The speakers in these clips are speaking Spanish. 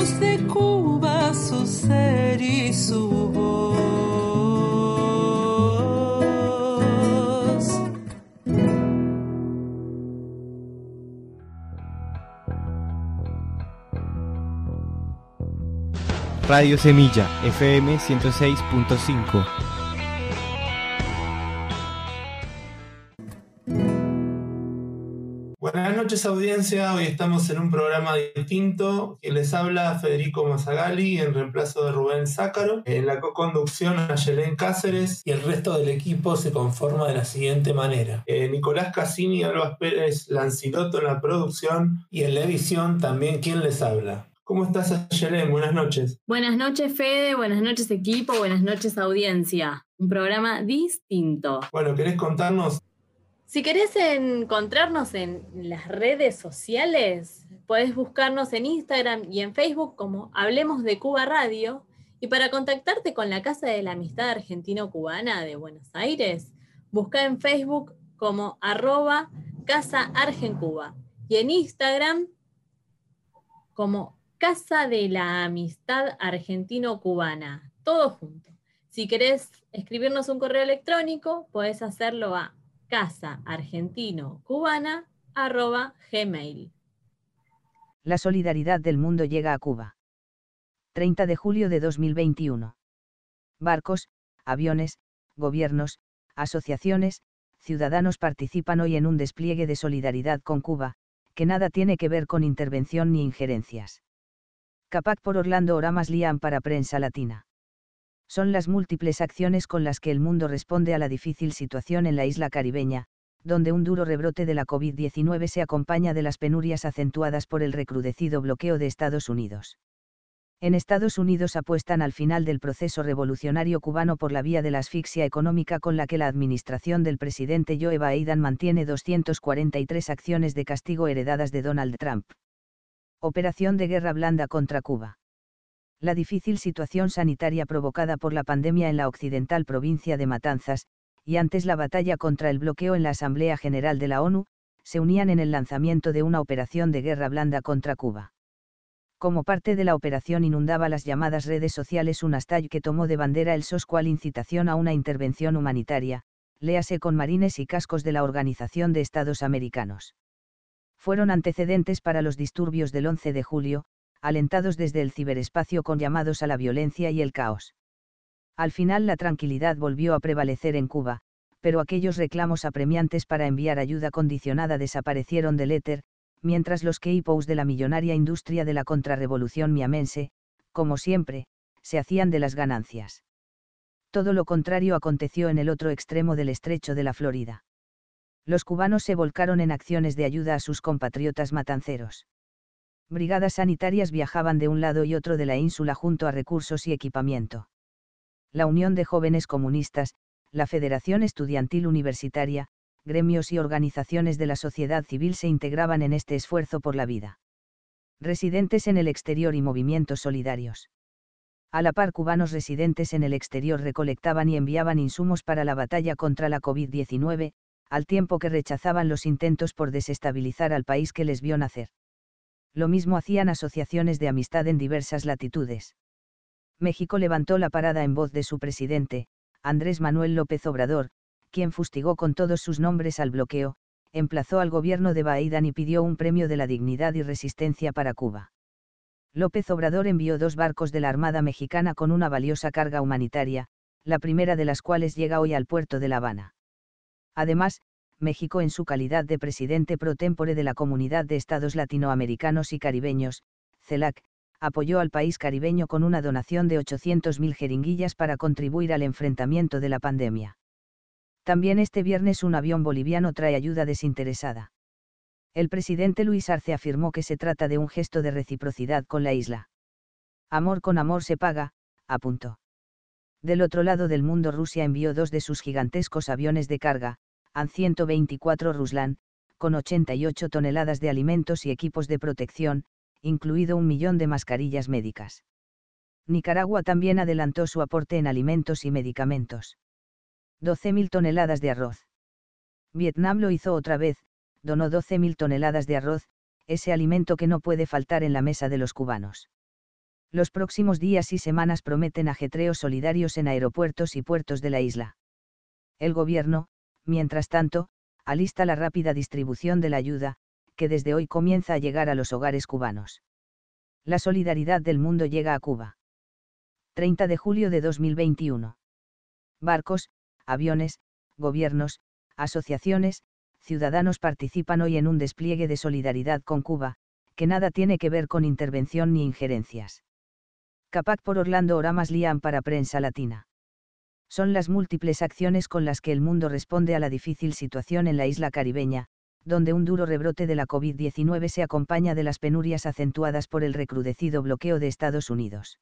De Cuba su ser y su voz. Radio Semilla, FM 106.5. noches audiencia, hoy estamos en un programa distinto que les habla Federico Mazagali en reemplazo de Rubén Zácaro. En la co-conducción a Yelén Cáceres y el resto del equipo se conforma de la siguiente manera. Eh, Nicolás Cassini, Alba Pérez Lanciloto en la producción y en la edición también quien les habla. ¿Cómo estás, Yelén? Buenas noches. Buenas noches, Fede. Buenas noches, equipo. Buenas noches, audiencia. Un programa distinto. Bueno, ¿querés contarnos? Si querés encontrarnos en las redes sociales, podés buscarnos en Instagram y en Facebook como Hablemos de Cuba Radio. Y para contactarte con la Casa de la Amistad Argentino-Cubana de Buenos Aires, busca en Facebook como arroba Casa Argencuba y en Instagram como Casa de la Amistad Argentino-Cubana, todo junto. Si querés escribirnos un correo electrónico, podés hacerlo a casaargentinocubana.gmail. La solidaridad del mundo llega a Cuba. 30 de julio de 2021. Barcos, aviones, gobiernos, asociaciones, ciudadanos participan hoy en un despliegue de solidaridad con Cuba, que nada tiene que ver con intervención ni injerencias. Capac por Orlando Oramas Liam para Prensa Latina. Son las múltiples acciones con las que el mundo responde a la difícil situación en la isla caribeña, donde un duro rebrote de la COVID-19 se acompaña de las penurias acentuadas por el recrudecido bloqueo de Estados Unidos. En Estados Unidos apuestan al final del proceso revolucionario cubano por la vía de la asfixia económica con la que la administración del presidente Joe Biden mantiene 243 acciones de castigo heredadas de Donald Trump. Operación de guerra blanda contra Cuba. La difícil situación sanitaria provocada por la pandemia en la occidental provincia de Matanzas, y antes la batalla contra el bloqueo en la Asamblea General de la ONU, se unían en el lanzamiento de una operación de guerra blanda contra Cuba. Como parte de la operación inundaba las llamadas redes sociales un hashtag que tomó de bandera el SOS cual incitación a una intervención humanitaria, léase con marines y cascos de la Organización de Estados Americanos fueron antecedentes para los disturbios del 11 de julio, alentados desde el ciberespacio con llamados a la violencia y el caos. Al final la tranquilidad volvió a prevalecer en Cuba, pero aquellos reclamos apremiantes para enviar ayuda condicionada desaparecieron del éter, mientras los keipous de la millonaria industria de la contrarrevolución miamense, como siempre, se hacían de las ganancias. Todo lo contrario aconteció en el otro extremo del estrecho de la Florida los cubanos se volcaron en acciones de ayuda a sus compatriotas matanceros. Brigadas sanitarias viajaban de un lado y otro de la ínsula junto a recursos y equipamiento. La Unión de Jóvenes Comunistas, la Federación Estudiantil Universitaria, gremios y organizaciones de la sociedad civil se integraban en este esfuerzo por la vida. Residentes en el exterior y movimientos solidarios. A la par cubanos residentes en el exterior recolectaban y enviaban insumos para la batalla contra la COVID-19, al tiempo que rechazaban los intentos por desestabilizar al país que les vio nacer. Lo mismo hacían asociaciones de amistad en diversas latitudes. México levantó la parada en voz de su presidente, Andrés Manuel López Obrador, quien fustigó con todos sus nombres al bloqueo, emplazó al gobierno de Biden y pidió un premio de la dignidad y resistencia para Cuba. López Obrador envió dos barcos de la Armada Mexicana con una valiosa carga humanitaria, la primera de las cuales llega hoy al puerto de La Habana. Además, México en su calidad de presidente pro tempore de la Comunidad de Estados Latinoamericanos y Caribeños, CELAC, apoyó al país caribeño con una donación de 800.000 jeringuillas para contribuir al enfrentamiento de la pandemia. También este viernes un avión boliviano trae ayuda desinteresada. El presidente Luis Arce afirmó que se trata de un gesto de reciprocidad con la isla. Amor con amor se paga, apuntó. Del otro lado del mundo Rusia envió dos de sus gigantescos aviones de carga, An-124 Ruslan, con 88 toneladas de alimentos y equipos de protección, incluido un millón de mascarillas médicas. Nicaragua también adelantó su aporte en alimentos y medicamentos. 12.000 toneladas de arroz. Vietnam lo hizo otra vez, donó 12.000 toneladas de arroz, ese alimento que no puede faltar en la mesa de los cubanos. Los próximos días y semanas prometen ajetreos solidarios en aeropuertos y puertos de la isla. El gobierno, mientras tanto, alista la rápida distribución de la ayuda, que desde hoy comienza a llegar a los hogares cubanos. La solidaridad del mundo llega a Cuba. 30 de julio de 2021. Barcos, aviones, gobiernos, asociaciones, ciudadanos participan hoy en un despliegue de solidaridad con Cuba, que nada tiene que ver con intervención ni injerencias. Capac por Orlando Oramas Liam para Prensa Latina. Son las múltiples acciones con las que el mundo responde a la difícil situación en la isla caribeña, donde un duro rebrote de la COVID-19 se acompaña de las penurias acentuadas por el recrudecido bloqueo de Estados Unidos.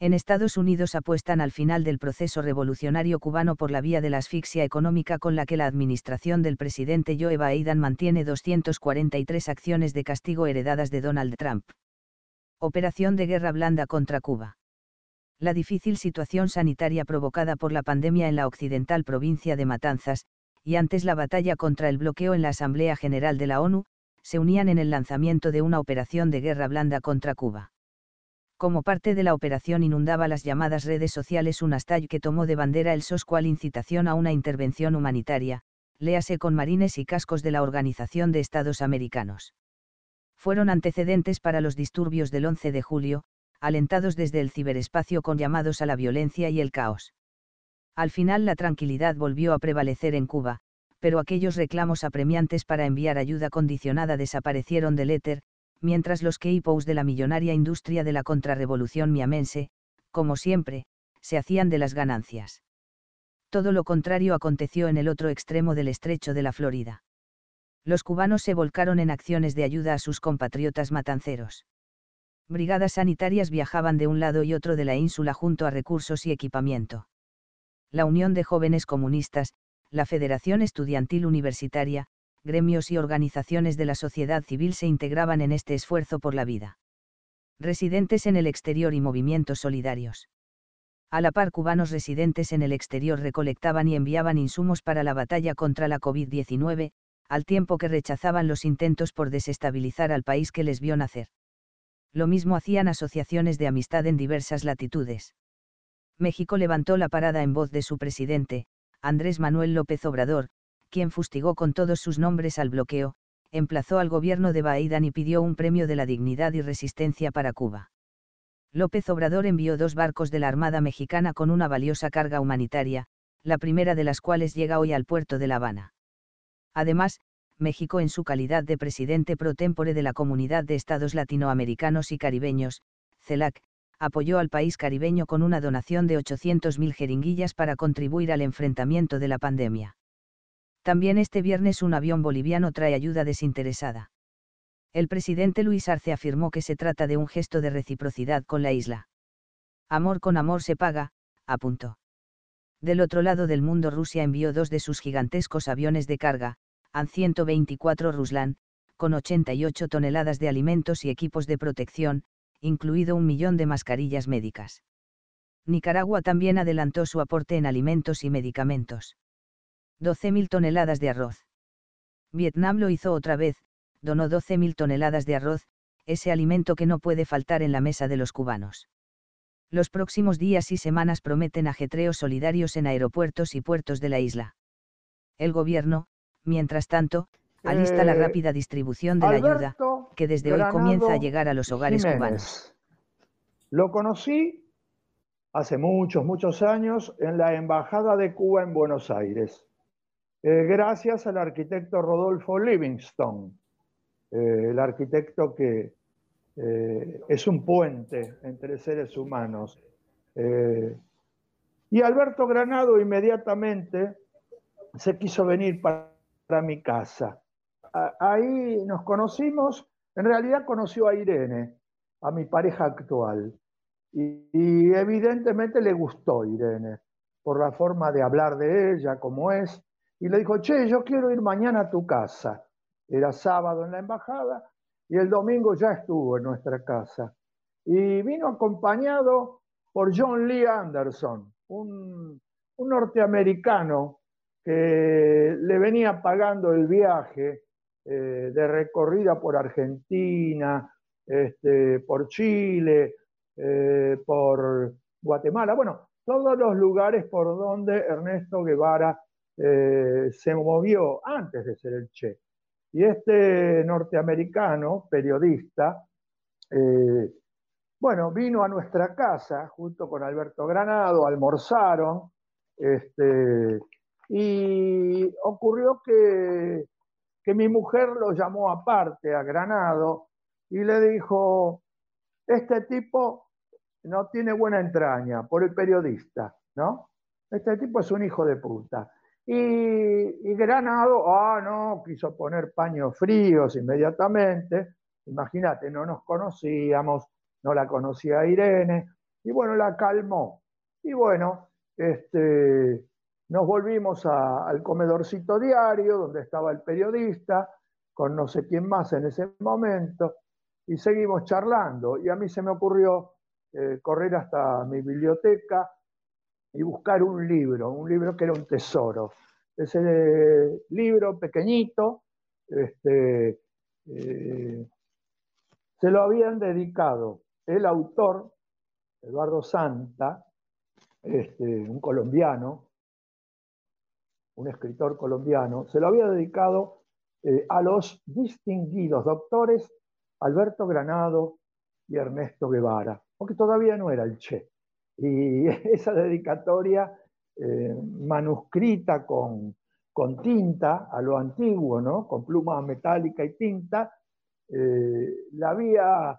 En Estados Unidos apuestan al final del proceso revolucionario cubano por la vía de la asfixia económica con la que la administración del presidente Joe Biden mantiene 243 acciones de castigo heredadas de Donald Trump. Operación de guerra blanda contra Cuba. La difícil situación sanitaria provocada por la pandemia en la occidental provincia de Matanzas, y antes la batalla contra el bloqueo en la Asamblea General de la ONU, se unían en el lanzamiento de una operación de guerra blanda contra Cuba como parte de la operación inundaba las llamadas redes sociales un hashtag que tomó de bandera el SOS cual incitación a una intervención humanitaria, léase con marines y cascos de la Organización de Estados Americanos. Fueron antecedentes para los disturbios del 11 de julio, alentados desde el ciberespacio con llamados a la violencia y el caos. Al final la tranquilidad volvió a prevalecer en Cuba, pero aquellos reclamos apremiantes para enviar ayuda condicionada desaparecieron del éter, mientras los keipous de la millonaria industria de la contrarrevolución miamense, como siempre, se hacían de las ganancias. Todo lo contrario aconteció en el otro extremo del estrecho de la Florida. Los cubanos se volcaron en acciones de ayuda a sus compatriotas matanceros. Brigadas sanitarias viajaban de un lado y otro de la ínsula junto a recursos y equipamiento. La Unión de Jóvenes Comunistas, la Federación Estudiantil Universitaria, gremios y organizaciones de la sociedad civil se integraban en este esfuerzo por la vida. Residentes en el exterior y movimientos solidarios. A la par cubanos residentes en el exterior recolectaban y enviaban insumos para la batalla contra la COVID-19, al tiempo que rechazaban los intentos por desestabilizar al país que les vio nacer. Lo mismo hacían asociaciones de amistad en diversas latitudes. México levantó la parada en voz de su presidente, Andrés Manuel López Obrador, quien fustigó con todos sus nombres al bloqueo, emplazó al gobierno de Biden y pidió un premio de la dignidad y resistencia para Cuba. López Obrador envió dos barcos de la Armada Mexicana con una valiosa carga humanitaria, la primera de las cuales llega hoy al puerto de La Habana. Además, México en su calidad de presidente pro tempore de la Comunidad de Estados Latinoamericanos y Caribeños, CELAC, apoyó al país caribeño con una donación de 800.000 jeringuillas para contribuir al enfrentamiento de la pandemia. También este viernes un avión boliviano trae ayuda desinteresada. El presidente Luis Arce afirmó que se trata de un gesto de reciprocidad con la isla. Amor con amor se paga, apuntó. Del otro lado del mundo Rusia envió dos de sus gigantescos aviones de carga, An-124 Ruslan, con 88 toneladas de alimentos y equipos de protección, incluido un millón de mascarillas médicas. Nicaragua también adelantó su aporte en alimentos y medicamentos. 12.000 toneladas de arroz. Vietnam lo hizo otra vez, donó 12.000 toneladas de arroz, ese alimento que no puede faltar en la mesa de los cubanos. Los próximos días y semanas prometen ajetreos solidarios en aeropuertos y puertos de la isla. El gobierno, mientras tanto, alista la eh, rápida distribución de la ayuda, que desde hoy comienza a llegar a los hogares cubanos. Lo conocí hace muchos, muchos años en la Embajada de Cuba en Buenos Aires. Eh, gracias al arquitecto Rodolfo Livingstone, eh, el arquitecto que eh, es un puente entre seres humanos. y Alberto Granado inmediatamente se quiso venir para, mi casa. ahí nos conocimos, en realidad conoció a Irene, a mi pareja actual. y evidentemente le gustó Irene, por la forma de hablar de ella, como es, y le dijo, che, yo quiero ir mañana a tu casa. Era sábado en la embajada y el domingo ya estuvo en nuestra casa. Y vino acompañado por John Lee Anderson, un, norteamericano que le venía pagando el viaje eh, de recorrida por Argentina, este, por Chile, eh, por Guatemala, bueno, todos los lugares por donde Ernesto Guevara eh, se movió antes de ser el Che. Y este norteamericano, periodista, bueno, vino a nuestra casa junto con Alberto Granado, almorzaron, este, y ocurrió que, que mi mujer lo llamó aparte a Granado y le dijo, este tipo no tiene buena entraña por el periodista, ¿no? Este tipo es un hijo de puta. Y, Granado, ah, no, quiso poner paños fríos inmediatamente. Imagínate, no nos conocíamos, no la conocía Irene, y bueno, la calmó. Y bueno, este, nos volvimos al comedorcito diario, donde estaba el periodista, con no sé quién más en ese momento, y seguimos charlando. Y a mí se me ocurrió eh, correr hasta mi biblioteca y buscar un libro, un libro que era un tesoro. Ese libro pequeñito, este, eh, se lo habían dedicado el autor, Eduardo Santa, este, un colombiano, un escritor colombiano, se lo había dedicado eh, a los distinguidos doctores Alberto Granado y Ernesto Guevara, porque todavía no era el Che. Y esa dedicatoria eh, manuscrita con, tinta, a lo antiguo, ¿no? con pluma metálica y tinta, eh, la había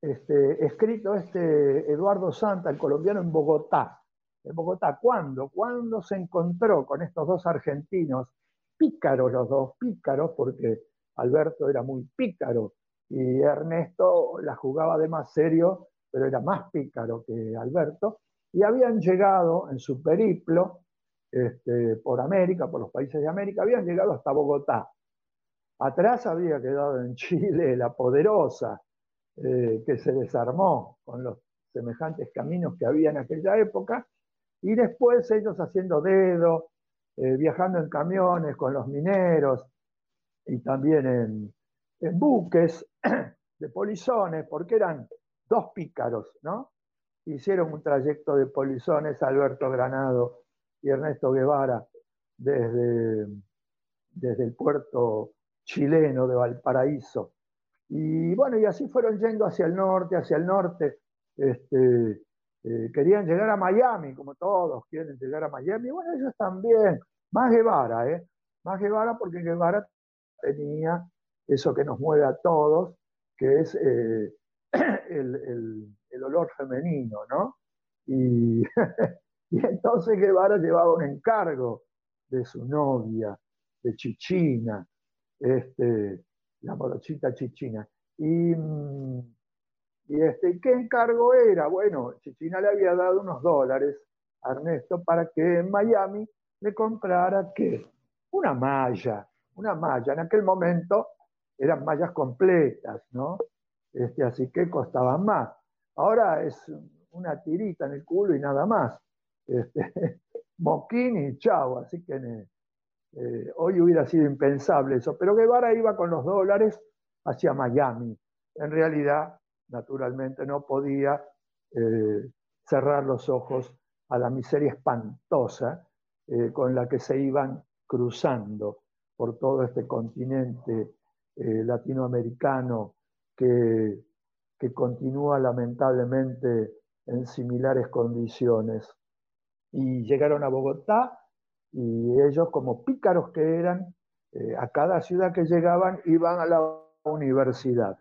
este, escrito este Eduardo Santa, el colombiano, en Bogotá. En Bogotá, ¿cuándo? Cuando se encontró con estos dos argentinos, pícaros los dos, pícaros, porque Alberto era muy pícaro y Ernesto la jugaba de más serio, pero era más pícaro que Alberto, y habían llegado en su periplo este, por América, por los países de América, habían llegado hasta Bogotá. Atrás había quedado en Chile la poderosa, eh, que se desarmó con los semejantes caminos que había en aquella época, y después ellos haciendo dedo, eh, viajando en camiones con los mineros y también en, buques de polizones, porque eran dos pícaros, ¿no? Hicieron un trayecto de polizones Alberto Granado y Ernesto Guevara desde, desde el puerto chileno de Valparaíso. Y bueno, y así fueron yendo hacia el norte, hacia el norte. Este, eh, querían llegar a Miami, como todos quieren llegar a Miami. Bueno, ellos también. Más Guevara, ¿eh? Más Guevara porque Guevara tenía eso que nos mueve a todos, que es eh, el, olor femenino, ¿no? Y, y, entonces Guevara llevaba un encargo de su novia, de Chichina, este, la morochita Chichina. Y, mm, y este, ¿qué encargo era? Bueno, Chichina le había dado unos dólares a Ernesto para que en Miami le comprara qué? Una malla, una malla. En aquel momento eran mallas completas, ¿no? Este, así que costaban más. Ahora es una tirita en el culo y nada más. Este, moquín y chau, así que eh, hoy hubiera sido impensable eso. Pero Guevara iba con los dólares hacia Miami. En realidad, naturalmente, no podía eh, cerrar los ojos a la miseria espantosa eh, con la que se iban cruzando por todo este continente eh, latinoamericano que, que continúa lamentablemente en similares condiciones. Y llegaron a Bogotá y ellos, como pícaros que eran, a cada ciudad que llegaban iban a la universidad,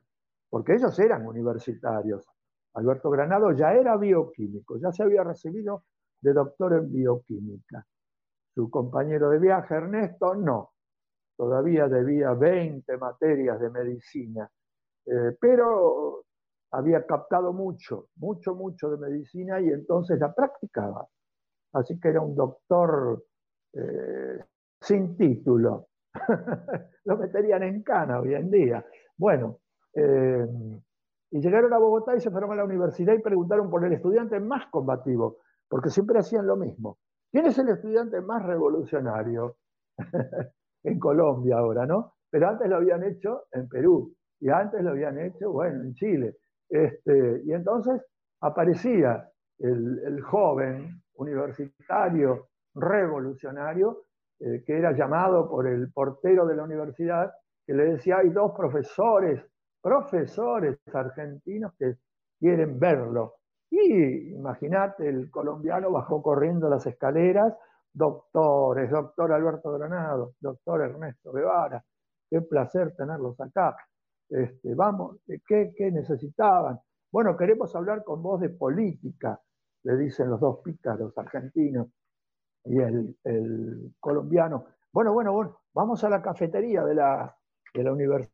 porque ellos eran universitarios. Alberto Granado ya era bioquímico, ya se había recibido de doctor en bioquímica. Su compañero de viaje, Ernesto, no todavía debía 20 materias de medicina, eh, pero había captado mucho, mucho, mucho de medicina y entonces la practicaba. Así que era un doctor eh, sin título. Lo meterían en cana hoy en día. Bueno, eh, y llegaron a Bogotá y se fueron a la universidad y preguntaron por el estudiante más combativo, porque siempre hacían lo mismo. ¿Quién es el estudiante más revolucionario? en Colombia ahora, ¿no? Pero antes lo habían hecho en Perú. y antes lo habían hecho, bueno, en Chile. Este, y entonces aparecía el, joven universitario revolucionario eh, que era llamado por el portero de la universidad, que le decía, hay dos profesores, profesores argentinos que quieren verlo. Y imagínate, el colombiano bajó corriendo las escaleras, doctores, doctor Alberto Granado, doctor Ernesto Guevara, qué placer tenerlos acá. Este, vamos, ¿qué, ¿qué necesitaban? Bueno, queremos hablar con vos de política, le dicen los dos pícaros argentinos y el, colombiano. Bueno, bueno, bueno, vamos a la cafetería de la, de la universidad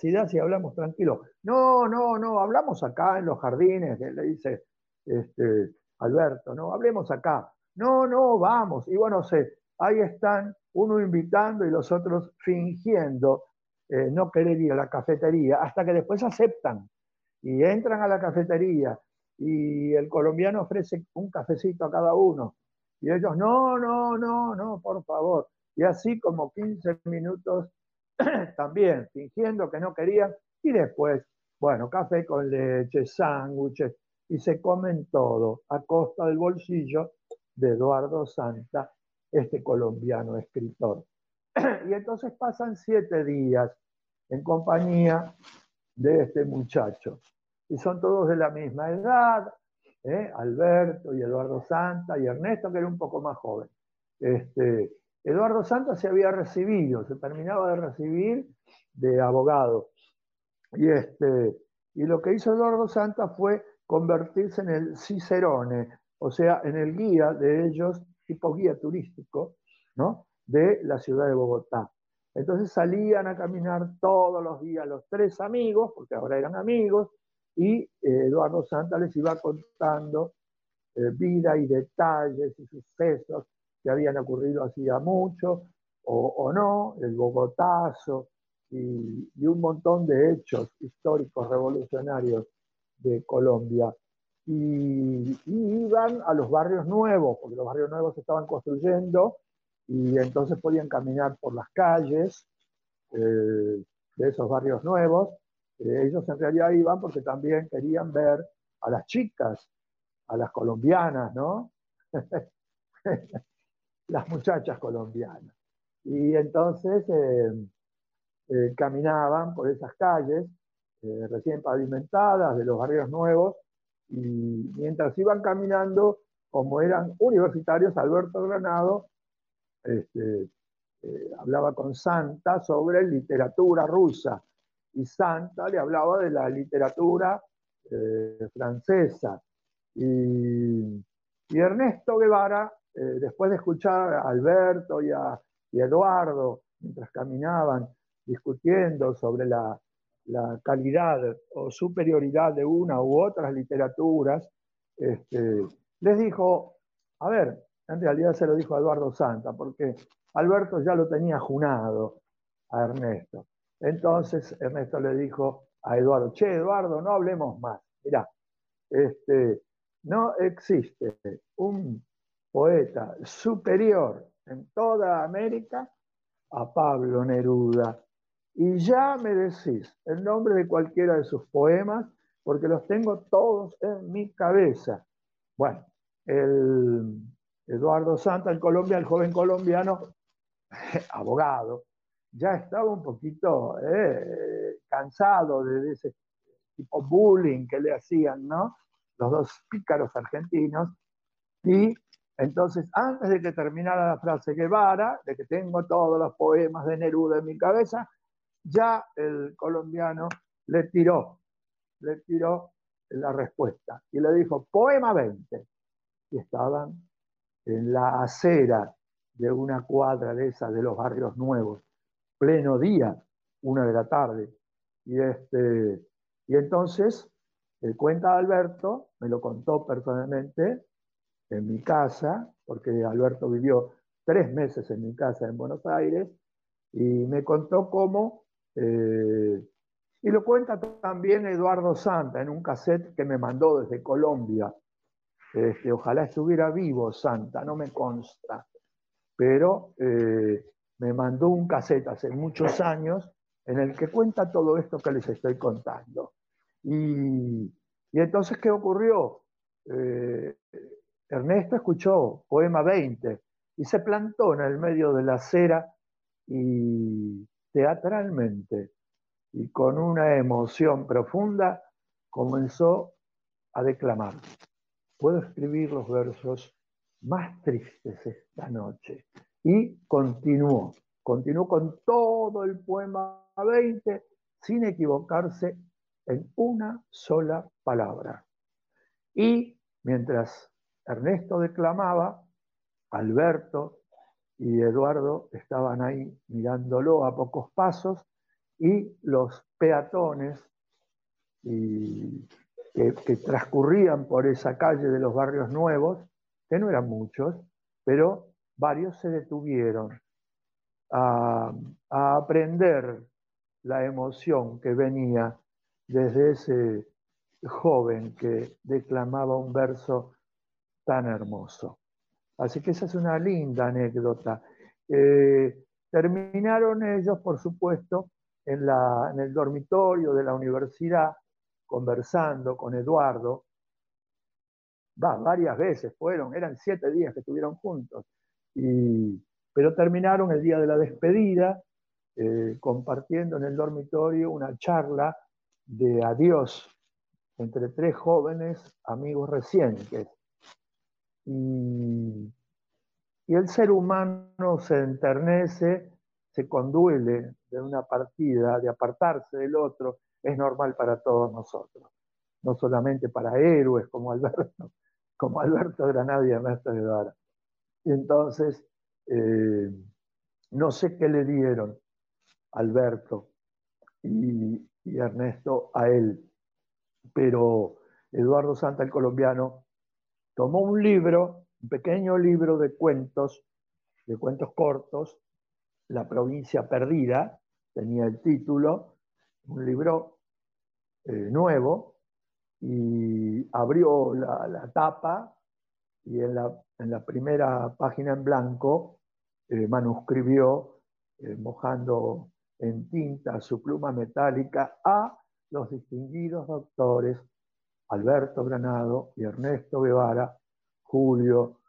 si hablamos tranquilo. No, no, no, hablamos acá en los jardines, le dice este, Alberto, no, hablemos acá. No, no, vamos. Y bueno, sé, ahí están, uno invitando y los otros fingiendo eh, no querer ir a la cafetería, hasta que después aceptan y entran a la cafetería y el colombiano ofrece un cafecito a cada uno. Y ellos, no, no, no, no, por favor. Y así como 15 minutos también, fingiendo que no querían, y después, bueno, café con leche, sándwiches, y se comen todo a costa del bolsillo de Eduardo Santa, este colombiano escritor. Y entonces pasan siete días en compañía de este muchacho. Y son todos de la misma edad, ¿eh? Alberto y Eduardo Santa y Ernesto, que era un poco más joven. Este, Eduardo Santa se había recibido, se terminaba de recibir de abogado. Y, este, y lo que hizo Eduardo Santa fue convertirse en el Cicerone, o sea, en el guía de ellos, tipo guía turístico, ¿no? de la ciudad de Bogotá. Entonces salían a caminar todos los días los tres amigos, porque ahora eran amigos, y eh, Eduardo Santa les iba contando eh, vida y detalles y sucesos que habían ocurrido hacía mucho o, no, el Bogotazo y, un montón de hechos históricos revolucionarios de Colombia. Y, iban a los barrios nuevos, porque los barrios nuevos se estaban construyendo y entonces podían caminar por las calles eh, de esos barrios nuevos eh, ellos en realidad iban porque también querían ver a las chicas, a las colombianas, ¿no? las muchachas colombianas. Y entonces eh, eh, caminaban por esas calles recién pavimentadas de los barrios nuevos y mientras iban caminando, como eran universitarios, Alberto Granado este, hablaba con Santa sobre literatura rusa y Santa le hablaba de la literatura eh, francesa. Y, Ernesto Guevara, eh, después de escuchar a Alberto y a, Eduardo, mientras caminaban discutiendo sobre la, calidad o superioridad de una u otras literaturas, este, les dijo, a ver, en realidad se lo dijo a Eduardo Santa, porque Alberto ya lo tenía junado a Ernesto. Entonces Ernesto le dijo a Eduardo, che, Eduardo, no hablemos más. Mirá, este, no existe un poeta superior en toda América a Pablo Neruda. Y ya me decís el nombre de cualquiera de sus poemas, porque los tengo todos en mi cabeza. Bueno, el Eduardo Santa en Colombia, el joven colombiano, abogado, ya estaba un poquito eh, cansado de, ese tipo bullying que le hacían, ¿no? Los dos pícaros argentinos. Y entonces, antes de que terminara la frase Guevara, de que tengo todos los poemas de Neruda en mi cabeza, ya el colombiano le tiró, le tiró la respuesta y le dijo, poema 20. Y estaban en la acera de una cuadra de esas de los barrios nuevos pleno día, una de la tarde. Y, este, y entonces, el cuenta Alberto, me lo contó personalmente en mi casa, porque Alberto vivió tres meses en mi casa en Buenos Aires, y me contó cómo, eh, y lo cuenta también Eduardo Santa en un cassette que me mandó desde Colombia. Este, ojalá estuviera vivo Santa, no me consta, pero eh, me mandó un cassette hace muchos años en el que cuenta todo esto que les estoy contando. Y, entonces, ¿qué ocurrió? Eh, Ernesto escuchó Poema 20 y se plantó en el medio de la acera y teatralmente y con una emoción profunda comenzó a declamar. Puedo escribir los versos más tristes esta noche. Y continuó, continuó con todo el poema 20 sin equivocarse en una sola palabra. Y mientras Ernesto declamaba, Alberto y Eduardo estaban ahí mirándolo a pocos pasos y los peatones que, transcurrían por esa calle de los barrios nuevos, que no eran muchos, pero varios se detuvieron a, aprender la emoción que venía desde ese joven que declamaba un verso tan hermoso. Así que esa es una linda anécdota. Eh, terminaron ellos, por supuesto, en, el dormitorio de la universidad, conversando con Eduardo. Va, varias veces fueron, eran siete días que estuvieron juntos. Pero terminaron el día de la despedida eh, compartiendo en el dormitorio una charla de adiós entre tres jóvenes amigos recientes. Y, y el ser humano se enternece, se conduele de una partida, de apartarse del otro, es normal para todos nosotros, no solamente para héroes como Alberto, como Alberto Granada y Ernesto Guevara. Y entonces, eh, no sé qué le dieron Alberto y, Ernesto a él, pero Eduardo Santa, el colombiano, tomó un libro, un pequeño libro de cuentos, de cuentos cortos, La provincia perdida, tenía el título, un libro eh, nuevo, y abrió la, tapa y en la, primera página en blanco eh, manuscribió, eh, mojando en tinta su pluma metálica a los distinguidos doctores Alberto Granado y Ernesto Guevara, Julio,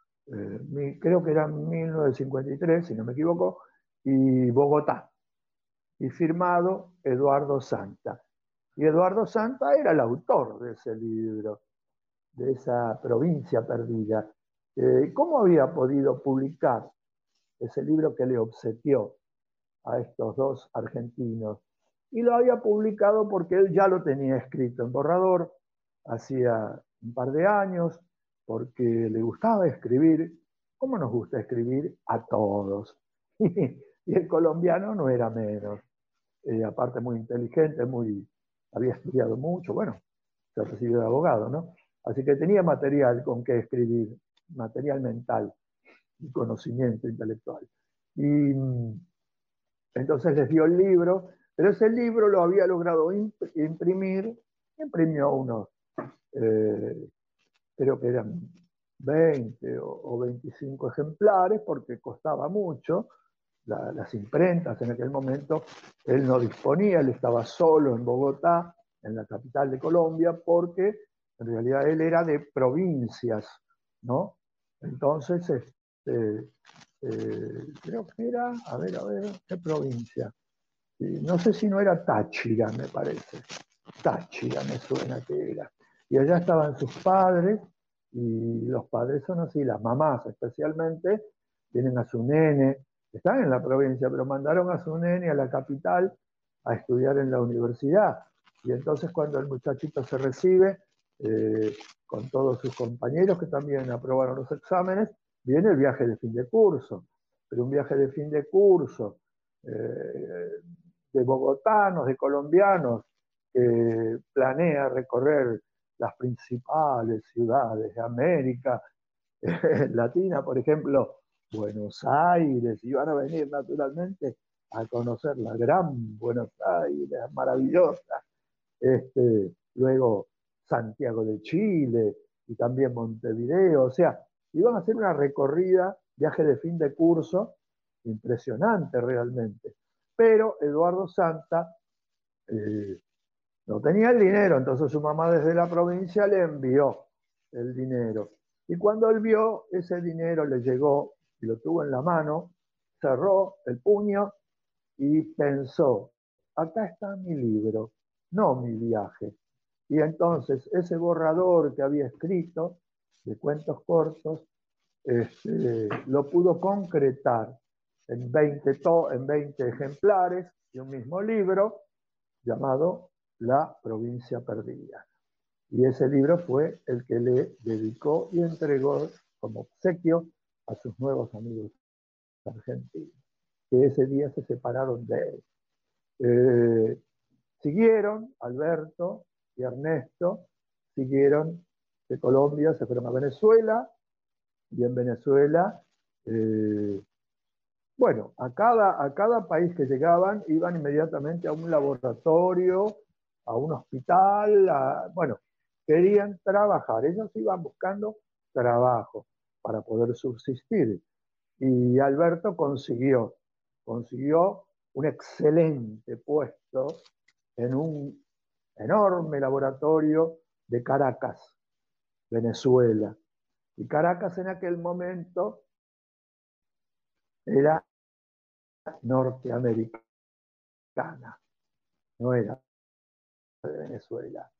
creo que era 1953, si no me equivoco, y Bogotá y firmado Eduardo Santa. Y Eduardo Santa era el autor de ese libro, de esa provincia perdida. Eh, ¿Cómo había podido publicar ese libro que le obsequió a estos dos argentinos? Y lo había publicado porque él ya lo tenía escrito en borrador hacía un par de años, porque le gustaba escribir. ¿Cómo nos gusta escribir? A todos. y el colombiano no era menos. Eh, aparte muy inteligente, muy, había estudiado mucho, bueno, se recibió de abogado, ¿no? Así que tenía material con que escribir, material mental y conocimiento intelectual. Y mm, entonces les dio el libro, pero ese libro lo había logrado imprimir, imprimió unos, eh, creo que eran 20 o 25 ejemplares porque costaba mucho, las imprentas en aquel momento, él no disponía, él estaba solo en Bogotá, en la capital de Colombia, porque en realidad él era de provincias, ¿no? Entonces, este, eh, creo que era, a ver, a ver, ¿qué provincia? no sé si no era Táchira, me parece. Táchira me suena que era. Y allá estaban sus padres, y los padres son así, las mamás especialmente, tienen a su nene, están en la provincia, pero mandaron a su nene a la capital a estudiar en la universidad. Y entonces cuando el muchachito se recibe, eh, con todos sus compañeros que también aprobaron los exámenes, viene el viaje de fin de curso. Pero un viaje de fin de curso eh, de bogotanos, de colombianos, que planea recorrer las principales ciudades de América Latina, por ejemplo, Buenos Aires, y van a venir naturalmente a conocer la gran Buenos Aires, maravillosa. Este, luego Santiago de Chile y también Montevideo, o sea, iban a hacer una recorrida, viaje de fin de curso, impresionante realmente. pero Eduardo Santa eh, no tenía el dinero, entonces su mamá desde la provincia le envió el dinero. Y cuando él vio ese dinero, le llegó y lo tuvo en la mano, cerró el puño y pensó, acá está mi libro, no mi viaje. Y entonces ese borrador que había escrito de cuentos cortos, este, lo pudo concretar en 20, en 20 ejemplares de un mismo libro llamado La provincia perdida. Y ese libro fue el que le dedicó y entregó como obsequio a sus nuevos amigos argentinos, que ese día se separaron de él. Eh, siguieron, Alberto y Ernesto, siguieron de Colombia, se fueron a Venezuela, y en Venezuela, eh, bueno, a cada, a cada país que llegaban iban inmediatamente a un laboratorio, a un hospital, bueno, querían trabajar, ellos iban buscando trabajo para poder subsistir. Y Alberto consiguió, consiguió un excelente puesto en un enorme laboratorio de Caracas, Venezuela. Y Caracas en aquel momento era norteamericana, no era de Venezuela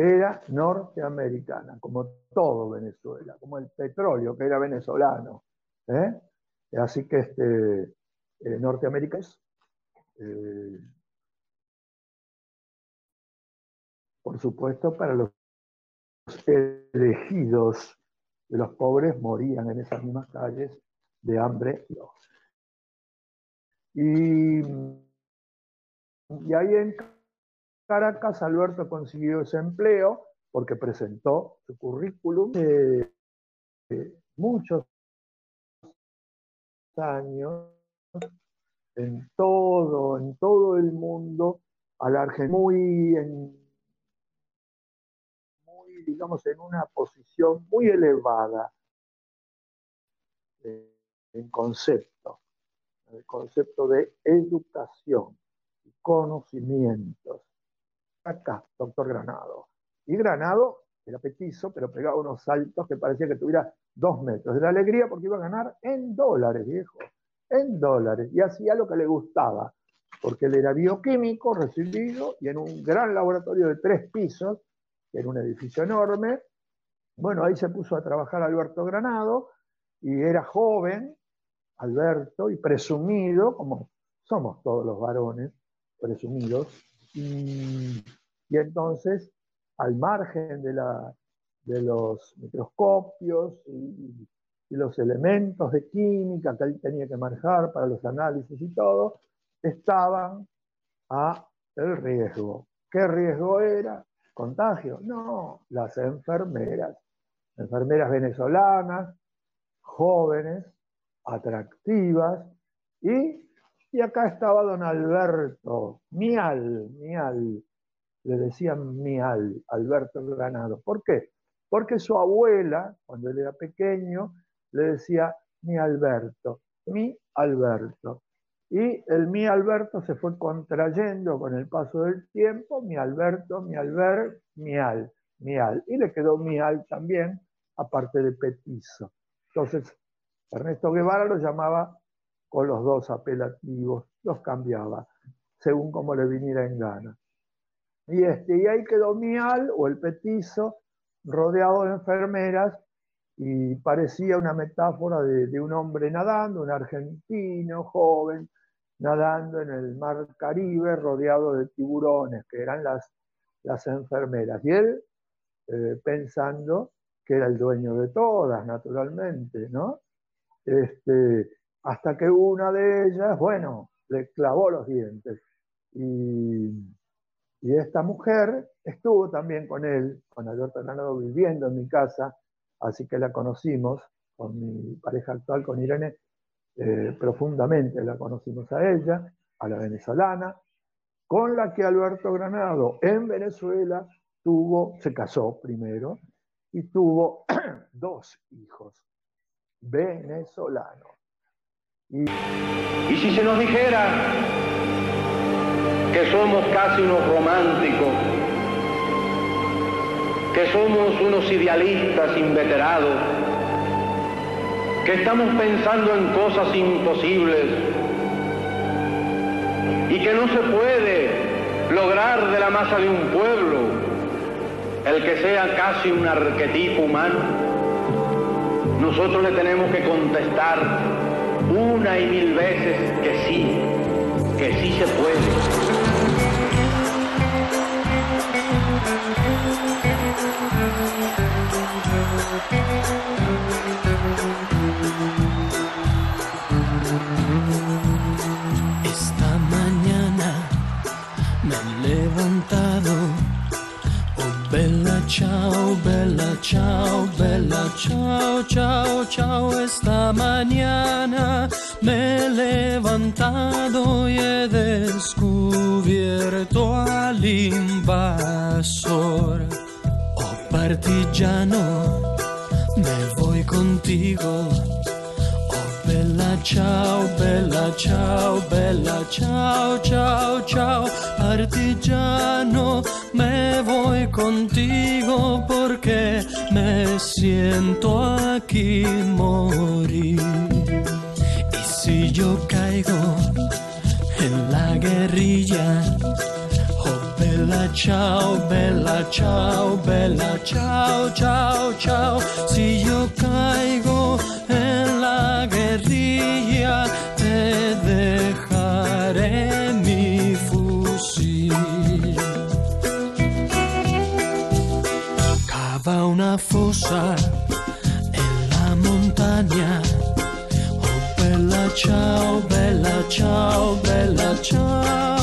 era norteamericana, como todo Venezuela, como el petróleo que era venezolano. ¿eh? Así que este, eh, Norteamérica es, eh, por supuesto, para los elegidos de los pobres morían en esas mismas calles de hambre. Y, y ahí en Caracas, Alberto consiguió ese empleo porque presentó su currículum de, muchos años en todo, en todo el mundo, a la Argentina, muy, muy, digamos, en una posición muy elevada eh, en concepto, el concepto de educación y conocimientos acá, doctor Granado. Y Granado era petizo, pero pegaba unos saltos que parecía que tuviera dos metros. De alegría porque iba a ganar en dólares, viejo, en dólares. Y hacía lo que le gustaba, porque él era bioquímico recibido y en un gran laboratorio de tres pisos, que era un edificio enorme. Bueno, ahí se puso a trabajar Alberto Granado y era joven, Alberto, y presumido, como somos todos los varones, presumidos, y, entonces, al margen de, la, de los microscopios y, los elementos de química que él tenía que manejar para los análisis y todo, estaban a el riesgo. ¿Qué riesgo era? ¿Contagio? No, las enfermeras. Enfermeras venezolanas, jóvenes, atractivas y y acá estaba don Alberto, Mial, Mial, le decían Mial, Alberto Granado. ¿Por qué? Porque su abuela, cuando él era pequeño, le decía mi Alberto, mi Alberto. Y el mi Alberto se fue contrayendo con el paso del tiempo, mi Alberto, mi Albert, Mial, Mial. Y le quedó Mial también, aparte de petizo. Entonces, Ernesto Guevara lo llamaba con los dos apelativos, los cambiaba, según como le viniera en gana. Y, este, y ahí quedó Mial o el petizo, rodeado de enfermeras, y parecía una metáfora de, un hombre nadando, un argentino joven, nadando en el mar Caribe, rodeado de tiburones, que eran las, las enfermeras. Y él eh, pensando que era el dueño de todas, naturalmente, ¿no? Este, hasta que una de ellas, bueno, le clavó los dientes. Y, esta mujer estuvo también con él, con Alberto Granado, viviendo en mi casa, así que la conocimos, con mi pareja actual, con Irene, eh, profundamente la conocimos a ella, a la venezolana, con la que Alberto Granado en Venezuela tuvo, se casó primero y tuvo dos hijos venezolanos. Y, si se nos dijera que somos casi unos románticos, que somos unos idealistas inveterados, que estamos pensando en cosas imposibles y que no se puede lograr de la masa de un pueblo el que sea casi un arquetipo humano, nosotros le tenemos que contestar una y mil veces que sí, que sí se puede. Esta mañana me he levantado. Oh, bella ciao, bella ciao, bella ciao, ciao, ciao. Esta mañana me he levantado y he descubierto al invasor. Oh, partigiano, me voy contigo. Oh, bella ciao, bella ciao, bella ciao, ciao, ciao, partigiano, me voy contigo porque me siento aquí morir. Y si yo caigo en la guerrilla, Oh, bella ciao, bella ciao, bella ciao, ciao, ciao. Si yo caigo fosa en la montaña. Oh, bella ciao, bella ciao, bella ciao.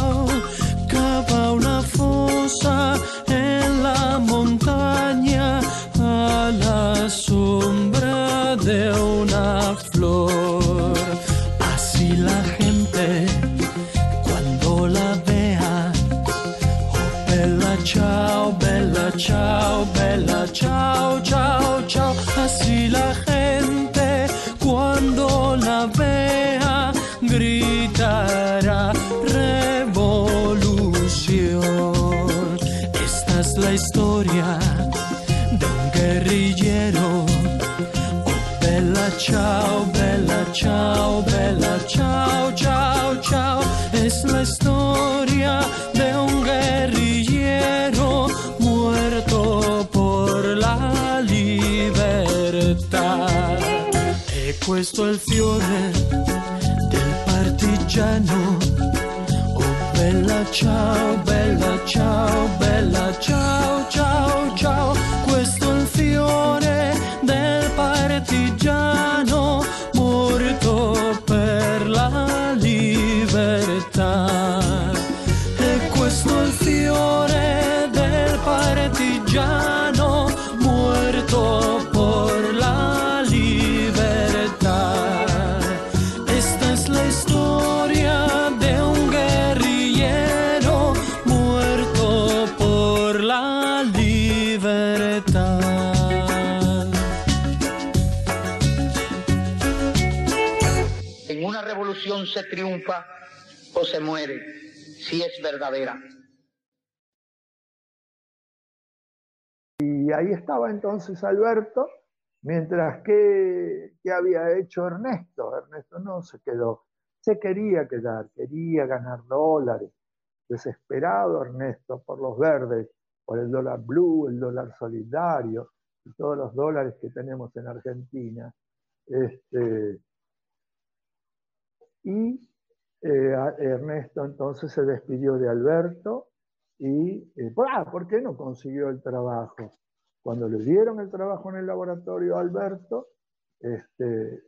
Questo è il fiore del partigiano. Oh bella ciao, bella ciao, bella ciao, se muere, si es verdadera. Y ahí estaba entonces Alberto, mientras que, que había hecho Ernesto. Ernesto no se quedó, se quería quedar, quería ganar dólares. Desesperado Ernesto por los verdes, por el dólar blue, el dólar solidario y todos los dólares que tenemos en Argentina. Este, y eh, Ernesto entonces se despidió de Alberto y, eh, ah, ¿por qué no consiguió el trabajo? Cuando le dieron el trabajo en el laboratorio a Alberto, este,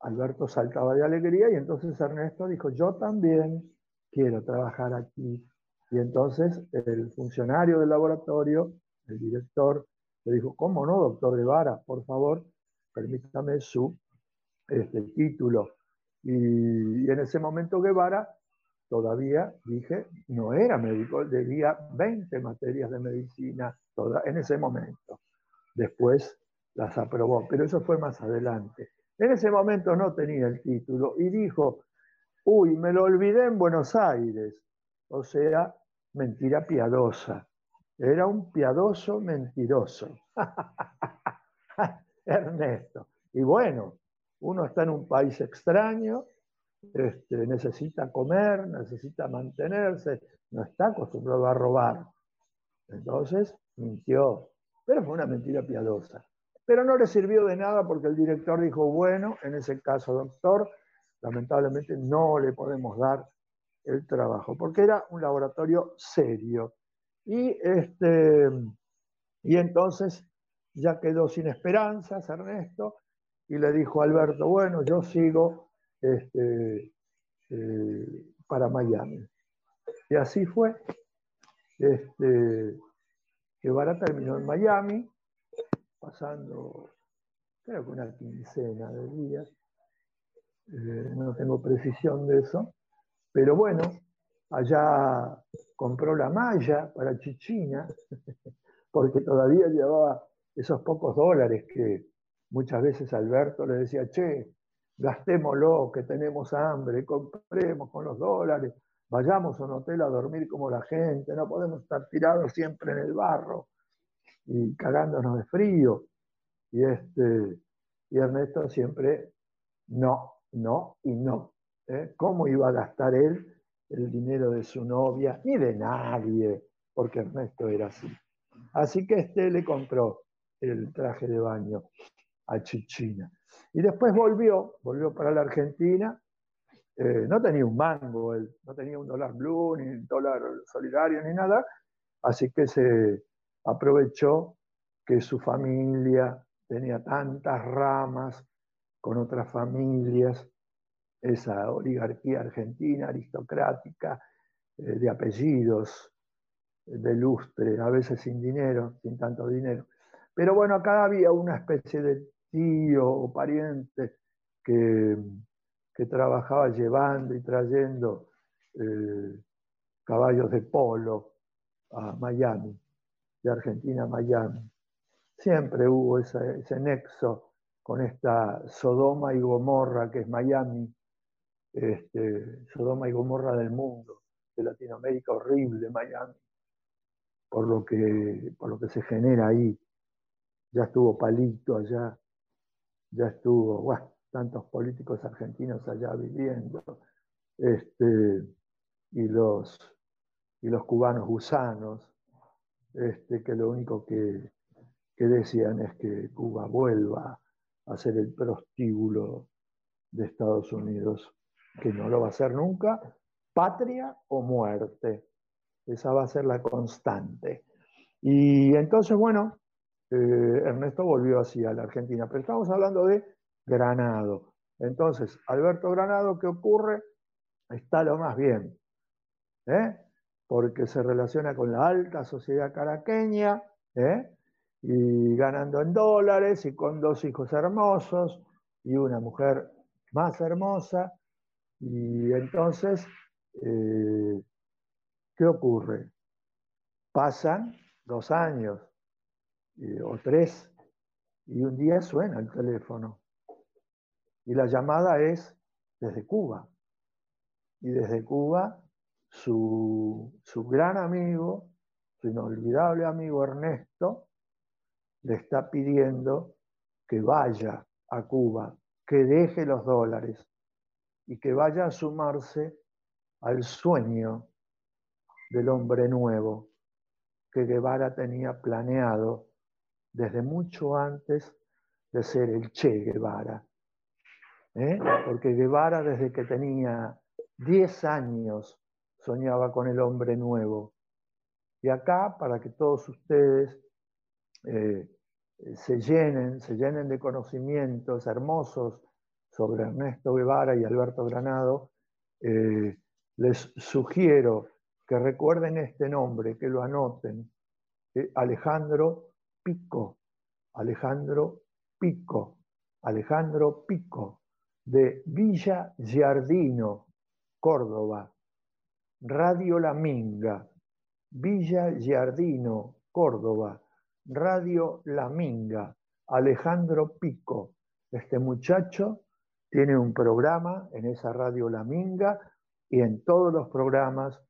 Alberto saltaba de alegría y entonces Ernesto dijo, yo también quiero trabajar aquí. Y entonces el funcionario del laboratorio, el director, le dijo, ¿cómo no, doctor Guevara? Por favor, permítame su este, título. Y, en ese momento Guevara todavía, dije, no era médico, debía 20 materias de medicina toda, en ese momento. Después las aprobó, pero eso fue más adelante. En ese momento no tenía el título y dijo, uy, me lo olvidé en Buenos Aires. O sea, mentira piadosa. Era un piadoso mentiroso. Ernesto. Y bueno, uno está en un país extraño, este, necesita comer, necesita mantenerse, no está acostumbrado a robar. Entonces, mintió. Pero fue una mentira piadosa. Pero no le sirvió de nada porque el director dijo, bueno, en ese caso, doctor, lamentablemente no le podemos dar el trabajo, porque era un laboratorio serio. Y, este, y entonces ya quedó sin esperanzas Ernesto y le dijo a Alberto, bueno, yo sigo este, eh, para Miami. Y así fue. Este, Guevara terminó en Miami, pasando creo que una quincena de días, eh, no tengo precisión de eso, pero bueno, allá compró la malla para Chichina, porque todavía llevaba esos pocos dólares que muchas veces Alberto le decía, che, gastémoslo, que tenemos hambre, compremos con los dólares, vayamos a un hotel a dormir como la gente, no podemos estar tirados siempre en el barro y cagándonos de frío. Y, este, y Ernesto siempre, no, no y no. ¿eh? ¿Cómo iba a gastar él el dinero de su novia? Ni de nadie, porque Ernesto era así. Así que este le compró el traje de baño a Chichina. Y después volvió, volvió para la Argentina. Eh, no tenía un mango, él, no tenía un dólar blue, ni un dólar solidario, ni nada. Así que se aprovechó que su familia tenía tantas ramas con otras familias, esa oligarquía argentina aristocrática, eh, de apellidos, de lustre, a veces sin dinero, sin tanto dinero. Pero bueno, acá había una especie de tío o pariente que, que trabajaba llevando y trayendo eh, caballos de polo a Miami, de Argentina a Miami. Siempre hubo ese, nexo con esta Sodoma y Gomorra que es Miami, este, Sodoma y Gomorra del mundo, de Latinoamérica, horrible Miami, por lo que, por lo que se genera ahí ya estuvo Palito allá, ya estuvo, tantos políticos argentinos allá viviendo, este, y, los, y los cubanos gusanos, este, que lo único que, que decían es que Cuba vuelva a ser el prostíbulo de Estados Unidos, que no lo va a ser nunca, patria o muerte. Esa va a ser la constante. Y entonces, bueno, eh, Ernesto volvió así a la Argentina, pero estamos hablando de Granado. Entonces, Alberto Granado, ¿qué ocurre? Está lo más bien, ¿eh? porque se relaciona con la alta sociedad caraqueña, ¿eh? y ganando en dólares, y con dos hijos hermosos, y una mujer más hermosa, y entonces, ¿qué ocurre? Pasan dos años, o tres, y un día suena el teléfono. Y la llamada es desde Cuba. Y desde Cuba, su, su gran amigo, su inolvidable amigo Ernesto, le está pidiendo que vaya a Cuba, que deje los dólares y que vaya a sumarse al sueño del hombre nuevo que Guevara tenía planeado desde mucho antes de ser el Che Guevara. ¿eh? Porque Guevara desde que tenía 10 años soñaba con el hombre nuevo. Y acá, para que todos ustedes eh, se llenen, se llenen de conocimientos hermosos sobre Ernesto Guevara y Alberto Granado, eh, les sugiero que recuerden este nombre, que lo anoten, Alejandro Pico, Alejandro Pico, Alejandro Pico, de Villa Giardino, Córdoba, Radio La Minga, Villa Giardino, Córdoba, Radio La Minga, Alejandro Pico. Este muchacho tiene un programa en esa radio La Minga y en todos los programas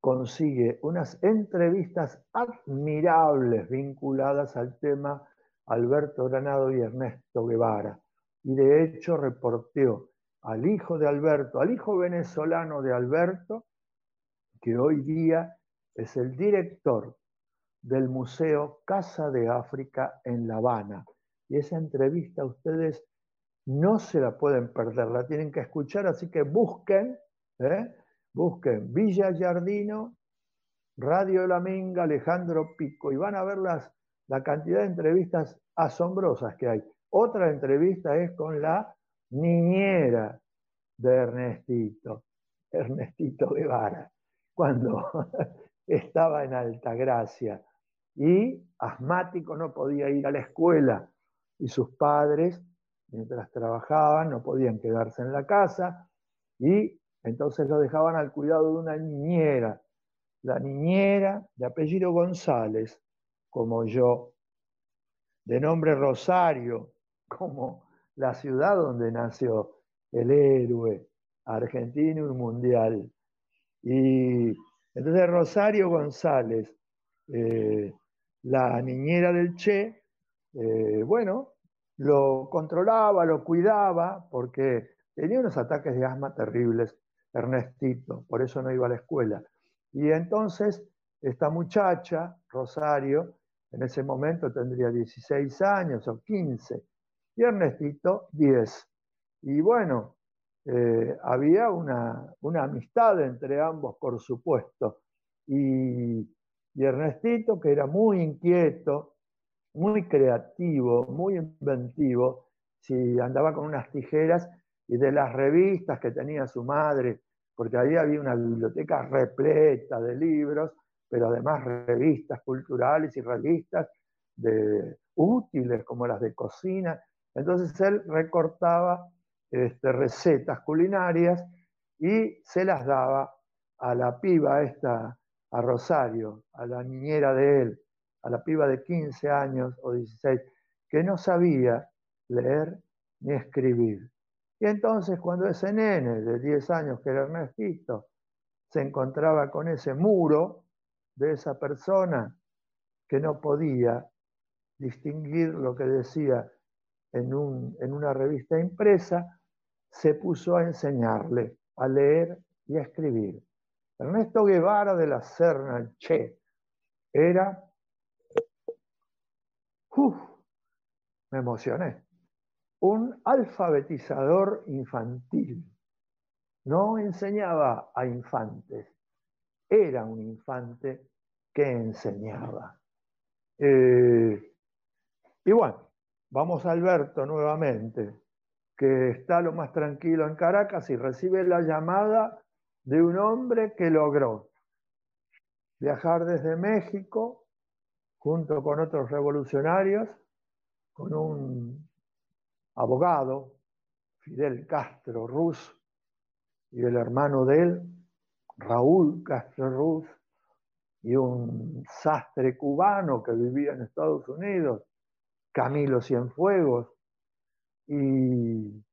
consigue unas entrevistas admirables vinculadas al tema Alberto Granado y Ernesto Guevara. Y de hecho reporteó al hijo de Alberto, al hijo venezolano de Alberto, que hoy día es el director del Museo Casa de África en La Habana. Y esa entrevista ustedes no se la pueden perder, la tienen que escuchar, así que busquen, ¿eh? Busquen Villa Jardino, Radio La Minga, Alejandro Pico, y van a ver las, la cantidad de entrevistas asombrosas que hay. Otra entrevista es con la niñera de Ernestito, Ernestito Guevara, cuando estaba en Altagracia y asmático no podía ir a la escuela y sus padres, mientras trabajaban, no podían quedarse en la casa y entonces lo dejaban al cuidado de una niñera, la niñera de apellido González, como yo, de nombre Rosario, como la ciudad donde nació el héroe argentino y mundial. Y entonces Rosario González, eh, la niñera del Che, eh, bueno, lo controlaba, lo cuidaba, porque tenía unos ataques de asma terribles, Ernestito, por eso no iba a la escuela. Y entonces esta muchacha, Rosario, en ese momento tendría 16 años o 15, y Ernestito 10. Y bueno, eh, había una, amistad entre ambos, por supuesto. Y Ernestito, que era muy inquieto, muy creativo, muy inventivo, si andaba con unas tijeras y de las revistas que tenía su madre, porque ahí había una biblioteca repleta de libros, pero además revistas culturales y revistas de, útiles como las de cocina. Entonces él recortaba este, recetas culinarias y se las daba a la piba esta, a Rosario, a la niñera de él, a la piba de 15 años o 16, que no sabía leer ni escribir. Y entonces cuando ese nene de 10 años, que era Ernestito, se encontraba con ese muro de esa persona que no podía distinguir lo que decía en, un, en una revista impresa, se puso a enseñarle a leer y a escribir. Ernesto Guevara de la Serna, Che, era, uf, me emocioné, un alfabetizador infantil. No enseñaba a infantes, era un infante que enseñaba. Eh, y bueno, vamos a Alberto nuevamente que está lo más tranquilo en Caracas y recibe la llamada de un hombre que logró viajar desde México junto con otros revolucionarios, con un abogado, Fidel Castro Ruz, y el hermano de él, Raúl Castro Ruz, y un sastre cubano que vivía en Estados Unidos, Camilo Cienfuegos, y,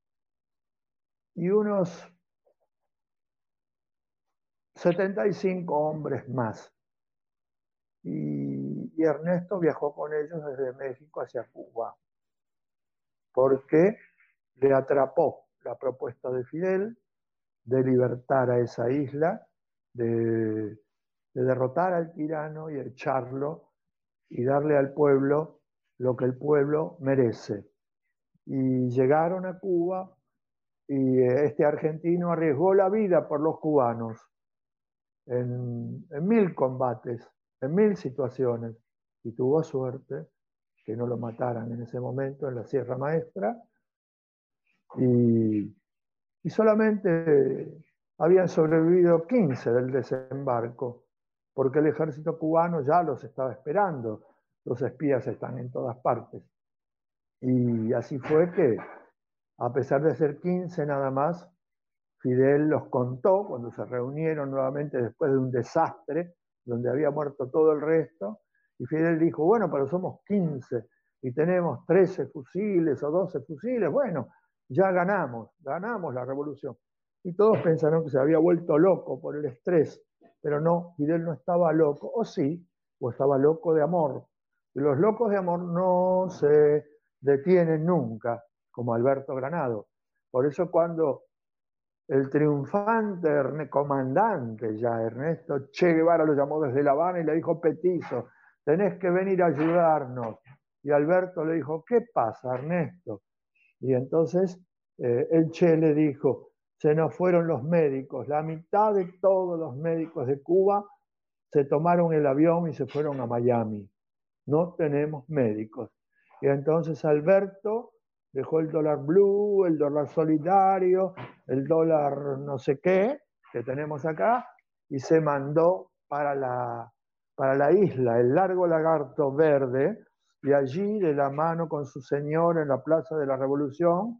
unos 75 hombres más. Y, y, Ernesto viajó con ellos desde México hacia Cuba, porque le atrapó la propuesta de Fidel de libertar a esa isla, de, de derrotar al tirano y echarlo y darle al pueblo lo que el pueblo merece, y llegaron a Cuba y eh, este argentino arriesgó la vida por los cubanos en, mil combates, en mil situaciones, y tuvo suerte que no lo mataran en ese momento en la Sierra Maestra, y, y solamente habían sobrevivido 15 del desembarco, porque el ejército cubano ya los estaba esperando, los espías están en todas partes. Y así fue que, a pesar de ser 15 nada más, Fidel los contó cuando se reunieron nuevamente después de un desastre, donde había muerto todo el resto, y Fidel dijo, bueno, pero somos 15 y tenemos 13 fusiles o 12 fusiles, bueno, ya ganamos, ganamos la revolución. Y todos pensaron que se había vuelto loco por el estrés, pero no, Fidel no estaba loco, o sí, o estaba loco de amor. Los locos de amor no se detienen nunca, como Alberto Granado. Por eso cuando el triunfante comandante ya Ernesto Che Guevara lo llamó desde La Habana y le dijo, Petizo, tenés que venir a ayudarnos. Y Alberto le dijo, ¿qué pasa, Ernesto? Y entonces eh, el Che le dijo, se nos fueron los médicos, la mitad de todos los médicos de Cuba se tomaron el avión y se fueron a Miami. No tenemos médicos. Y entonces Alberto dejó el dólar blue, el dólar solidario, el dólar no sé qué que tenemos acá y se mandó para la, para la isla, el largo lagarto verde, y allí de la mano con su señor en la Plaza de la Revolución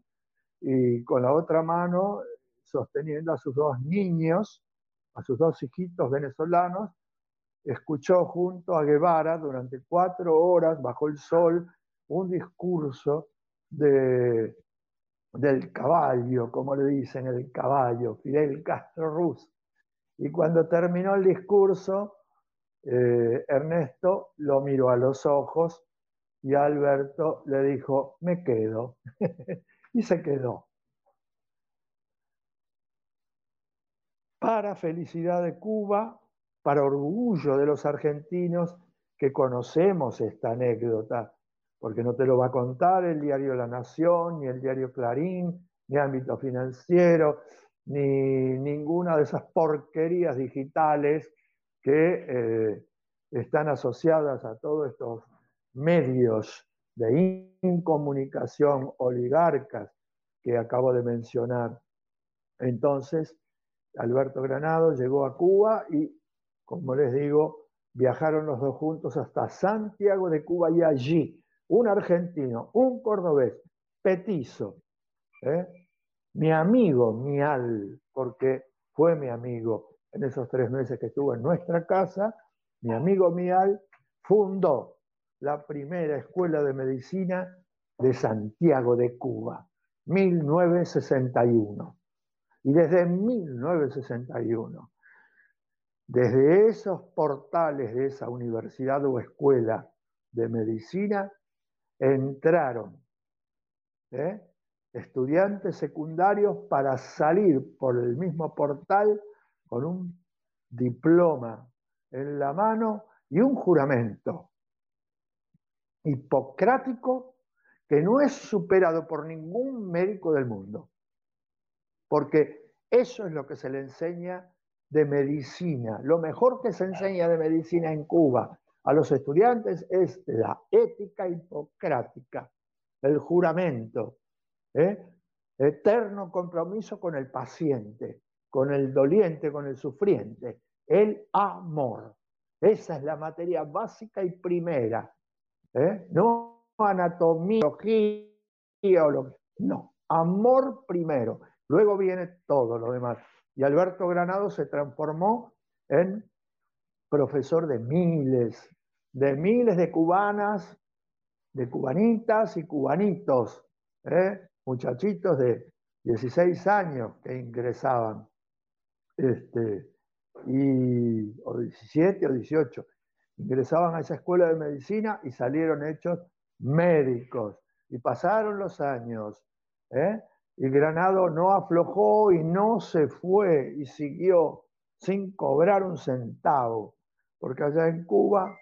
y con la otra mano sosteniendo a sus dos niños, a sus dos hijitos venezolanos, escuchó junto a Guevara durante cuatro horas bajo el sol un discurso de, del caballo, como le dicen, el caballo, Fidel Castro Ruz. Y cuando terminó el discurso, eh, Ernesto lo miró a los ojos y Alberto le dijo, me quedo. y se quedó. Para felicidad de Cuba, para orgullo de los argentinos que conocemos esta anécdota, porque no te lo va a contar el diario La Nación, ni el diario Clarín, ni Ámbito Financiero, ni ninguna de esas porquerías digitales que eh, están asociadas a todos estos medios de incomunicación oligarcas que acabo de mencionar. Entonces, Alberto Granado llegó a Cuba y, como les digo, viajaron los dos juntos hasta Santiago de Cuba y allí un argentino, un cordobés, petizo, ¿eh? mi amigo Mial, porque fue mi amigo en esos tres meses que estuvo en nuestra casa, mi amigo Mial fundó la primera escuela de medicina de Santiago de Cuba, 1961. Y desde 1961, desde esos portales de esa universidad o escuela de medicina, entraron ¿eh? estudiantes secundarios para salir por el mismo portal con un diploma en la mano y un juramento hipocrático que no es superado por ningún médico del mundo. Porque eso es lo que se le enseña de medicina. Lo mejor que se enseña de medicina en Cuba a los estudiantes es la ética hipocrática, el juramento, ¿eh? eterno compromiso con el paciente, con el doliente, con el sufriente, el amor. Esa es la materia básica y primera. ¿eh? No anatomía, o lo que... No, amor primero. Luego viene todo lo demás. Y Alberto Granado se transformó en profesor de miles, de miles de cubanas, de cubanitas y cubanitos, ¿eh? muchachitos de 16 años que ingresaban, este, y, o 17 o 18, ingresaban a esa escuela de medicina y salieron hechos médicos. Y pasaron los años, ¿eh? y Granado no aflojó y no se fue y siguió sin cobrar un centavo, porque allá en Cuba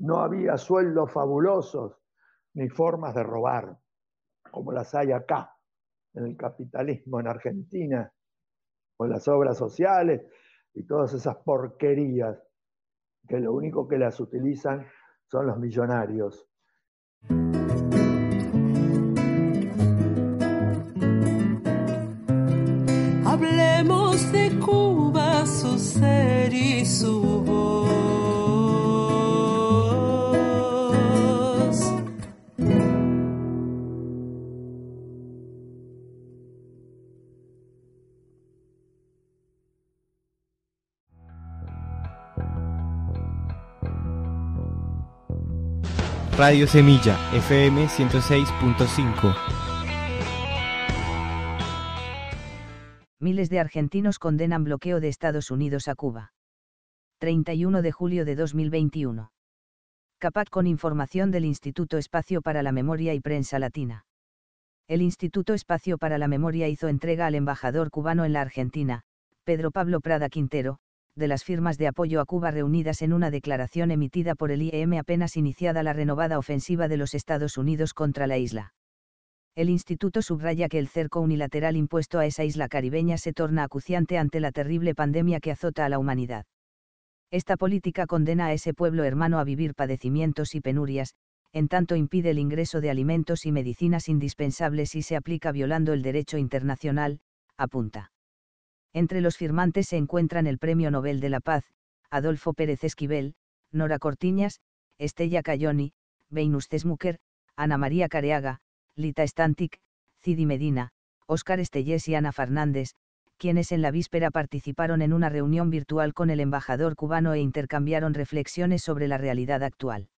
no había sueldos fabulosos ni formas de robar, como las hay acá, en el capitalismo en Argentina, las obras sociales y todas esas porquerías que lo único que las utilizan son los millonarios. Hablemos de Cuba, su ser y su Radio Semilla, FM 106.5. Miles de argentinos condenan bloqueo de Estados Unidos a Cuba. 31 de julio de 2021. CAPAC con información del Instituto Espacio para la Memoria y Prensa Latina. El Instituto Espacio para la Memoria hizo entrega al embajador cubano en la Argentina, Pedro Pablo Prada Quintero, de las firmas de apoyo a Cuba reunidas en una declaración emitida por el IEM apenas iniciada la renovada ofensiva de los Estados Unidos contra la isla. El instituto subraya que el cerco unilateral impuesto a esa isla caribeña se torna acuciante ante la terrible pandemia que azota a la humanidad. Esta política condena a ese pueblo hermano a vivir padecimientos y penurias, en tanto impide el ingreso de alimentos y medicinas indispensables y se aplica violando el derecho internacional, apunta. Entre los firmantes se encuentran el Premio Nobel de la Paz, Adolfo Pérez Esquivel, Nora Cortiñas, Estella Cayoni, Venus Tesmuker, Ana María Careaga, Lita Stantic, Cidi Medina, Óscar Estellés y Ana Fernández, quienes en la víspera participaron en una reunión virtual con el embajador cubano e intercambiaron reflexiones sobre la realidad actual.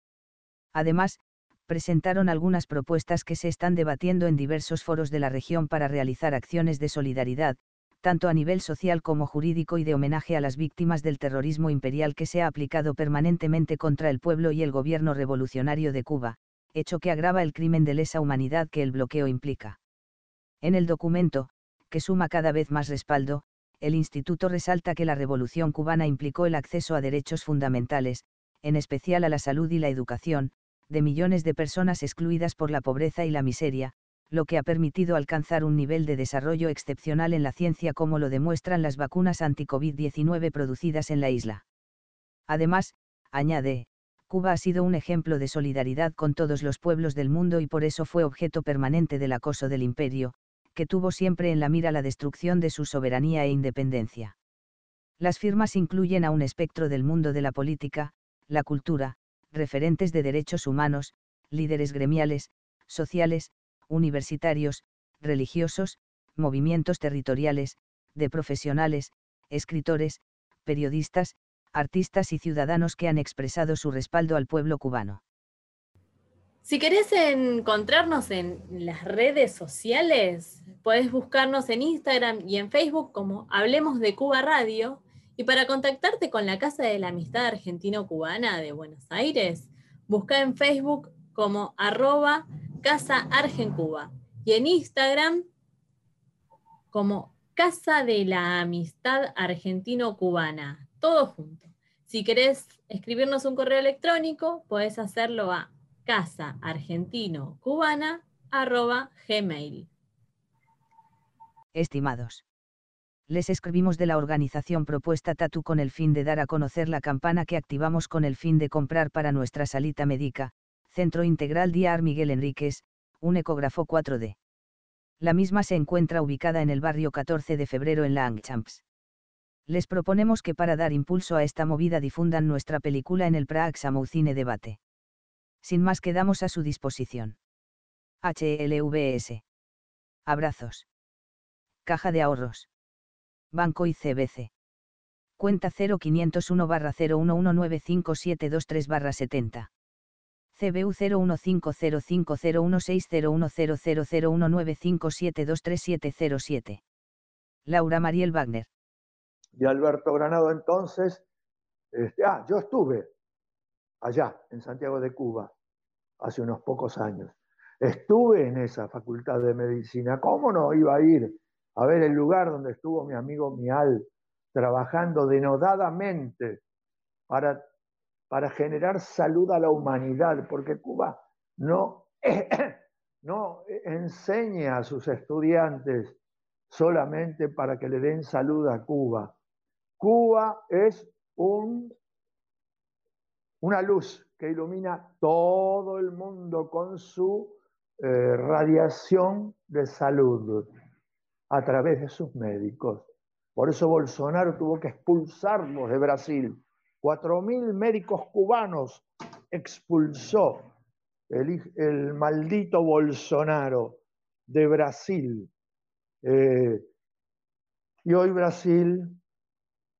Además, presentaron algunas propuestas que se están debatiendo en diversos foros de la región para realizar acciones de solidaridad, tanto a nivel social como jurídico y de homenaje a las víctimas del terrorismo imperial que se ha aplicado permanentemente contra el pueblo y el gobierno revolucionario de Cuba, hecho que agrava el crimen de lesa humanidad que el bloqueo implica. En el documento, que suma cada vez más respaldo, el instituto resalta que la revolución cubana implicó el acceso a derechos fundamentales, en especial a la salud y la educación, de millones de personas excluidas por la pobreza y la miseria, lo que ha permitido alcanzar un nivel de desarrollo excepcional en la ciencia como lo demuestran las vacunas anti-COVID-19 producidas en la isla. Además, añade, Cuba ha sido un ejemplo de solidaridad con todos los pueblos del mundo y por eso fue objeto permanente del acoso del imperio, que tuvo siempre en la mira la destrucción de su soberanía e independencia. Las firmas incluyen a un espectro del mundo de la política, la cultura, referentes de derechos humanos, líderes gremiales, sociales, universitarios, religiosos, movimientos territoriales, de profesionales, escritores, periodistas, artistas y ciudadanos que han expresado su respaldo al pueblo cubano. Si querés encontrarnos en las redes sociales, podés buscarnos en Instagram y en Facebook como Hablemos de Cuba Radio. Y para contactarte con la Casa de la Amistad Argentino-Cubana de Buenos Aires, busca en Facebook como arroba Casa Argencuba y en Instagram como Casa de la Amistad Argentino-Cubana, todo junto. Si querés escribirnos un correo electrónico, podés hacerlo a casa argentino cubana gmail. Estimados. Les escribimos de la organización propuesta Tatu con el fin de dar a conocer la campana que activamos con el fin de comprar para nuestra salita médica, Centro Integral Diar Miguel Enríquez, un ecógrafo 4D. La misma se encuentra ubicada en el barrio 14 de febrero en Langchamps. Les proponemos que para dar impulso a esta movida difundan nuestra película en el Prague Cine Debate sin más quedamos a su disposición. HLVS. Abrazos. Caja de ahorros. Banco ICBC. Cuenta 0501 barra 01195723 barra 70. CBU 0150501601000195723707. Laura Mariel Wagner. Y Alberto Granado entonces, este, ah, yo estuve allá, en Santiago de Cuba, hace unos pocos años. Estuve en esa facultad de medicina. ¿Cómo no iba a ir a ver el lugar donde estuvo mi amigo Mial trabajando denodadamente para, para generar salud a la humanidad? Porque Cuba no, no enseña a sus estudiantes solamente para que le den salud a Cuba. Cuba es un una luz que ilumina todo el mundo con su eh, radiación de salud a través de sus médicos. Por eso Bolsonaro tuvo que expulsarlos de Brasil. Cuatro mil médicos cubanos expulsó el, maldito Bolsonaro de Brasil. Eh, y hoy Brasil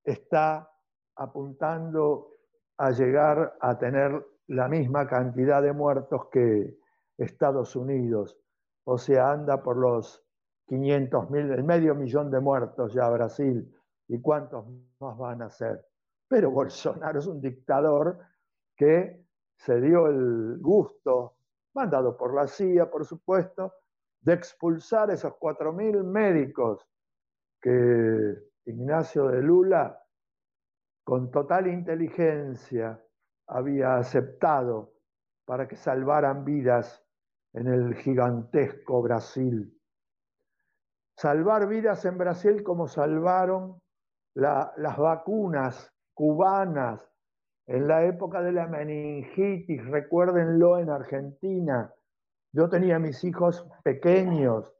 está apuntando a llegar a tener la misma cantidad de muertos que Estados Unidos. O sea, anda por los 500 mil, el medio millón de muertos ya Brasil, y cuántos más van a ser. Pero Bolsonaro es un dictador que se dio el gusto, mandado por la CIA, por supuesto, de expulsar esos 4.000 médicos que Ignacio de Lula, con total inteligencia, había aceptado para que salvaran vidas en el gigantesco Brasil. Salvar vidas en Brasil como salvaron las vacunas cubanas en la época de la meningitis, recuérdenlo en Argentina. Yo tenía mis hijos pequeños,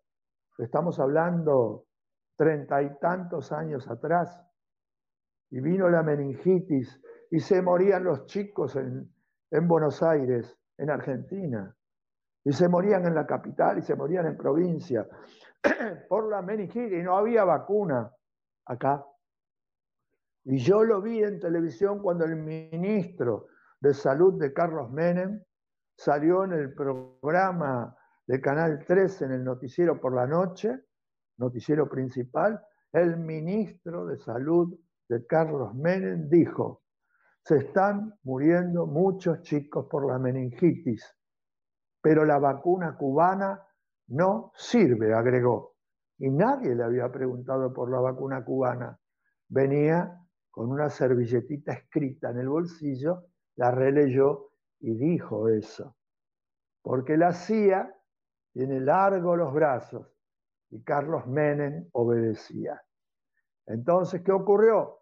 estamos hablando treinta y tantos años atrás, y vino la meningitis y se morían los chicos en, en Buenos Aires, en Argentina, y se morían en la capital y se morían en provincia por la meningitis y no había vacuna acá. Y yo lo vi en televisión cuando el ministro de Salud de Carlos Menem salió en el programa de Canal 3 en el noticiero por la noche, noticiero principal, el ministro de Salud de Carlos Menem dijo, se están muriendo muchos chicos por la meningitis, pero la vacuna cubana no sirve, agregó. Y nadie le había preguntado por la vacuna cubana. Venía con una servilletita escrita en el bolsillo, la releyó y dijo eso. Porque la CIA tiene largos los brazos y Carlos Menem obedecía. Entonces, ¿qué ocurrió?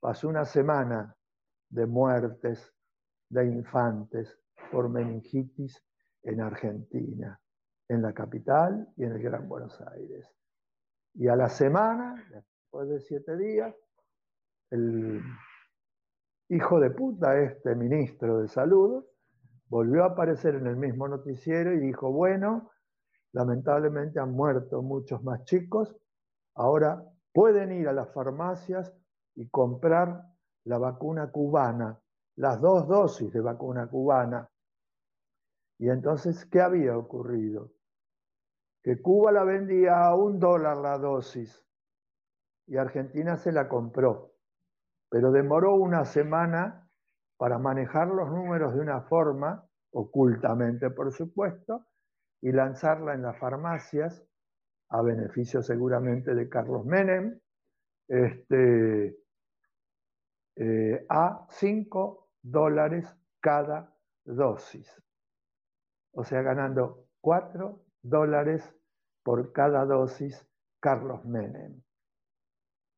Pasó una semana de muertes de infantes por meningitis en Argentina, en la capital y en el Gran Buenos Aires. Y a la semana, después de siete días, el hijo de puta, este ministro de salud, volvió a aparecer en el mismo noticiero y dijo, bueno, lamentablemente han muerto muchos más chicos, ahora pueden ir a las farmacias y comprar la vacuna cubana, las dos dosis de vacuna cubana. Y entonces, ¿qué había ocurrido? Que Cuba la vendía a un dólar la dosis y Argentina se la compró pero demoró una semana para manejar los números de una forma, ocultamente por supuesto, y lanzarla en las farmacias, a beneficio seguramente de Carlos Menem, este, eh, a 5 dólares cada dosis. O sea, ganando 4 dólares por cada dosis Carlos Menem.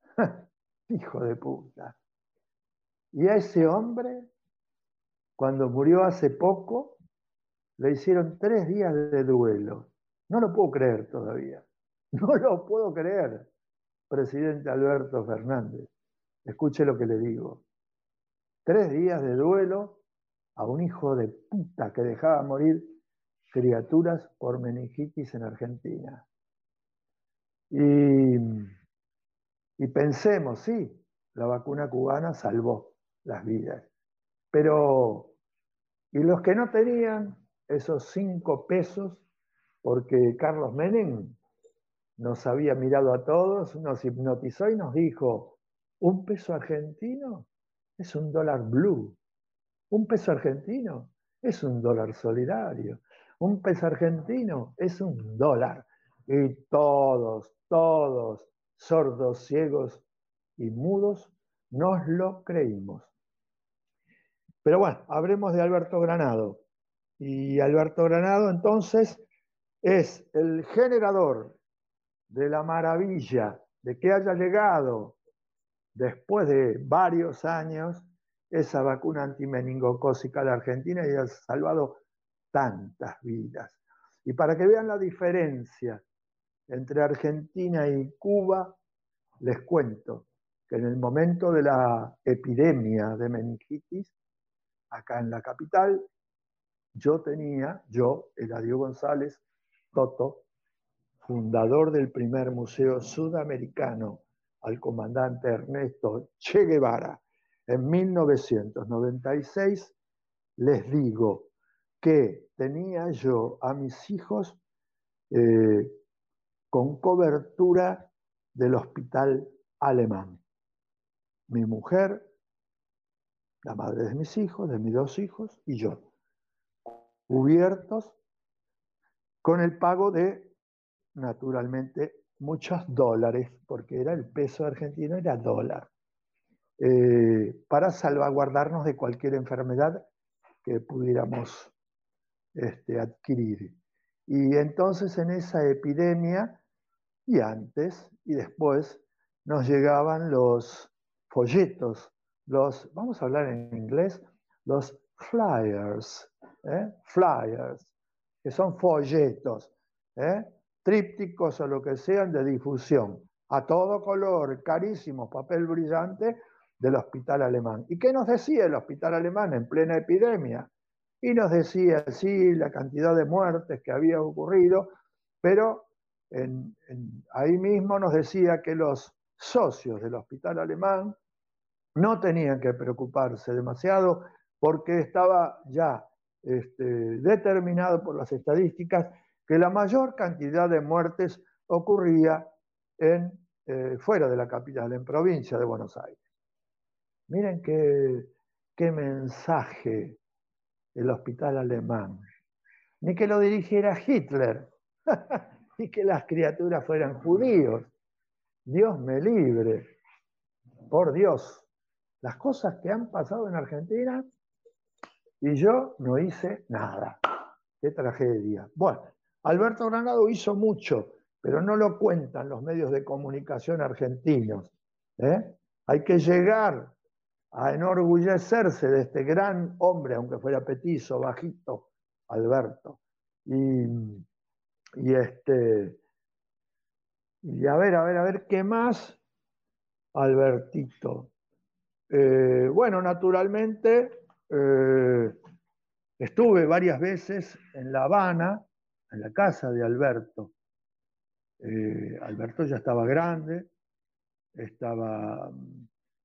Hijo de puta. Y a ese hombre, cuando murió hace poco, le hicieron tres días de duelo. No lo puedo creer todavía. No lo puedo creer, presidente Alberto Fernández. Escuche lo que le digo. Tres días de duelo a un hijo de puta que dejaba morir criaturas por meningitis en Argentina. Y, y pensemos, sí, la vacuna cubana salvó las vidas. Pero, y los que no tenían esos cinco pesos, porque Carlos Menem nos había mirado a todos, nos hipnotizó y nos dijo, un peso argentino es un dólar blue, un peso argentino es un dólar solidario, un peso argentino es un dólar. Y todos, todos, sordos, ciegos y mudos, nos lo creímos. Pero bueno, hablemos de Alberto Granado. Y Alberto Granado entonces es el generador de la maravilla de que haya llegado después de varios años esa vacuna antimeningocócica a la Argentina y ha salvado tantas vidas. Y para que vean la diferencia entre Argentina y Cuba, les cuento que en el momento de la epidemia de meningitis, acá en la capital, yo tenía, yo, Eladio González, Toto, fundador del primer museo sudamericano al comandante Ernesto Che Guevara, en 1996, les digo que tenía yo a mis hijos eh, con cobertura del hospital alemán. Mi mujer, la madre de mis hijos, de mis dos hijos y yo, cubiertos con el pago de, naturalmente, muchos dólares, porque era el peso argentino, era dólar, eh, para salvaguardarnos de cualquier enfermedad que pudiéramos este, adquirir. Y entonces en esa epidemia, y antes y después, nos llegaban los folletos, los, vamos a hablar en inglés, los flyers, ¿eh? flyers, que son folletos, ¿eh? trípticos o lo que sean de difusión, a todo color, carísimos, papel brillante del hospital alemán. ¿Y qué nos decía el hospital alemán en plena epidemia? Y nos decía, sí, la cantidad de muertes que había ocurrido, pero ahí mismo nos decía que los socios del hospital alemán no tenían que preocuparse demasiado porque estaba ya este, determinado por las estadísticas que la mayor cantidad de muertes ocurría en, eh, fuera de la capital, en provincia de Buenos Aires. Miren qué, qué mensaje el hospital alemán. Ni que lo dirigiera Hitler, ni que las criaturas fueran judíos. Dios me libre. Por Dios, las cosas que han pasado en Argentina y yo no hice nada. Qué tragedia. Bueno, Alberto Granado hizo mucho, pero no lo cuentan los medios de comunicación argentinos. ¿eh? Hay que llegar a enorgullecerse de este gran hombre, aunque fuera petizo, bajito, Alberto. Y, este, y a ver, a ver, a ver, ¿qué más? Albertito. Eh, bueno, naturalmente, eh, estuve varias veces en La Habana, en la casa de Alberto. Eh, Alberto ya estaba grande, estaba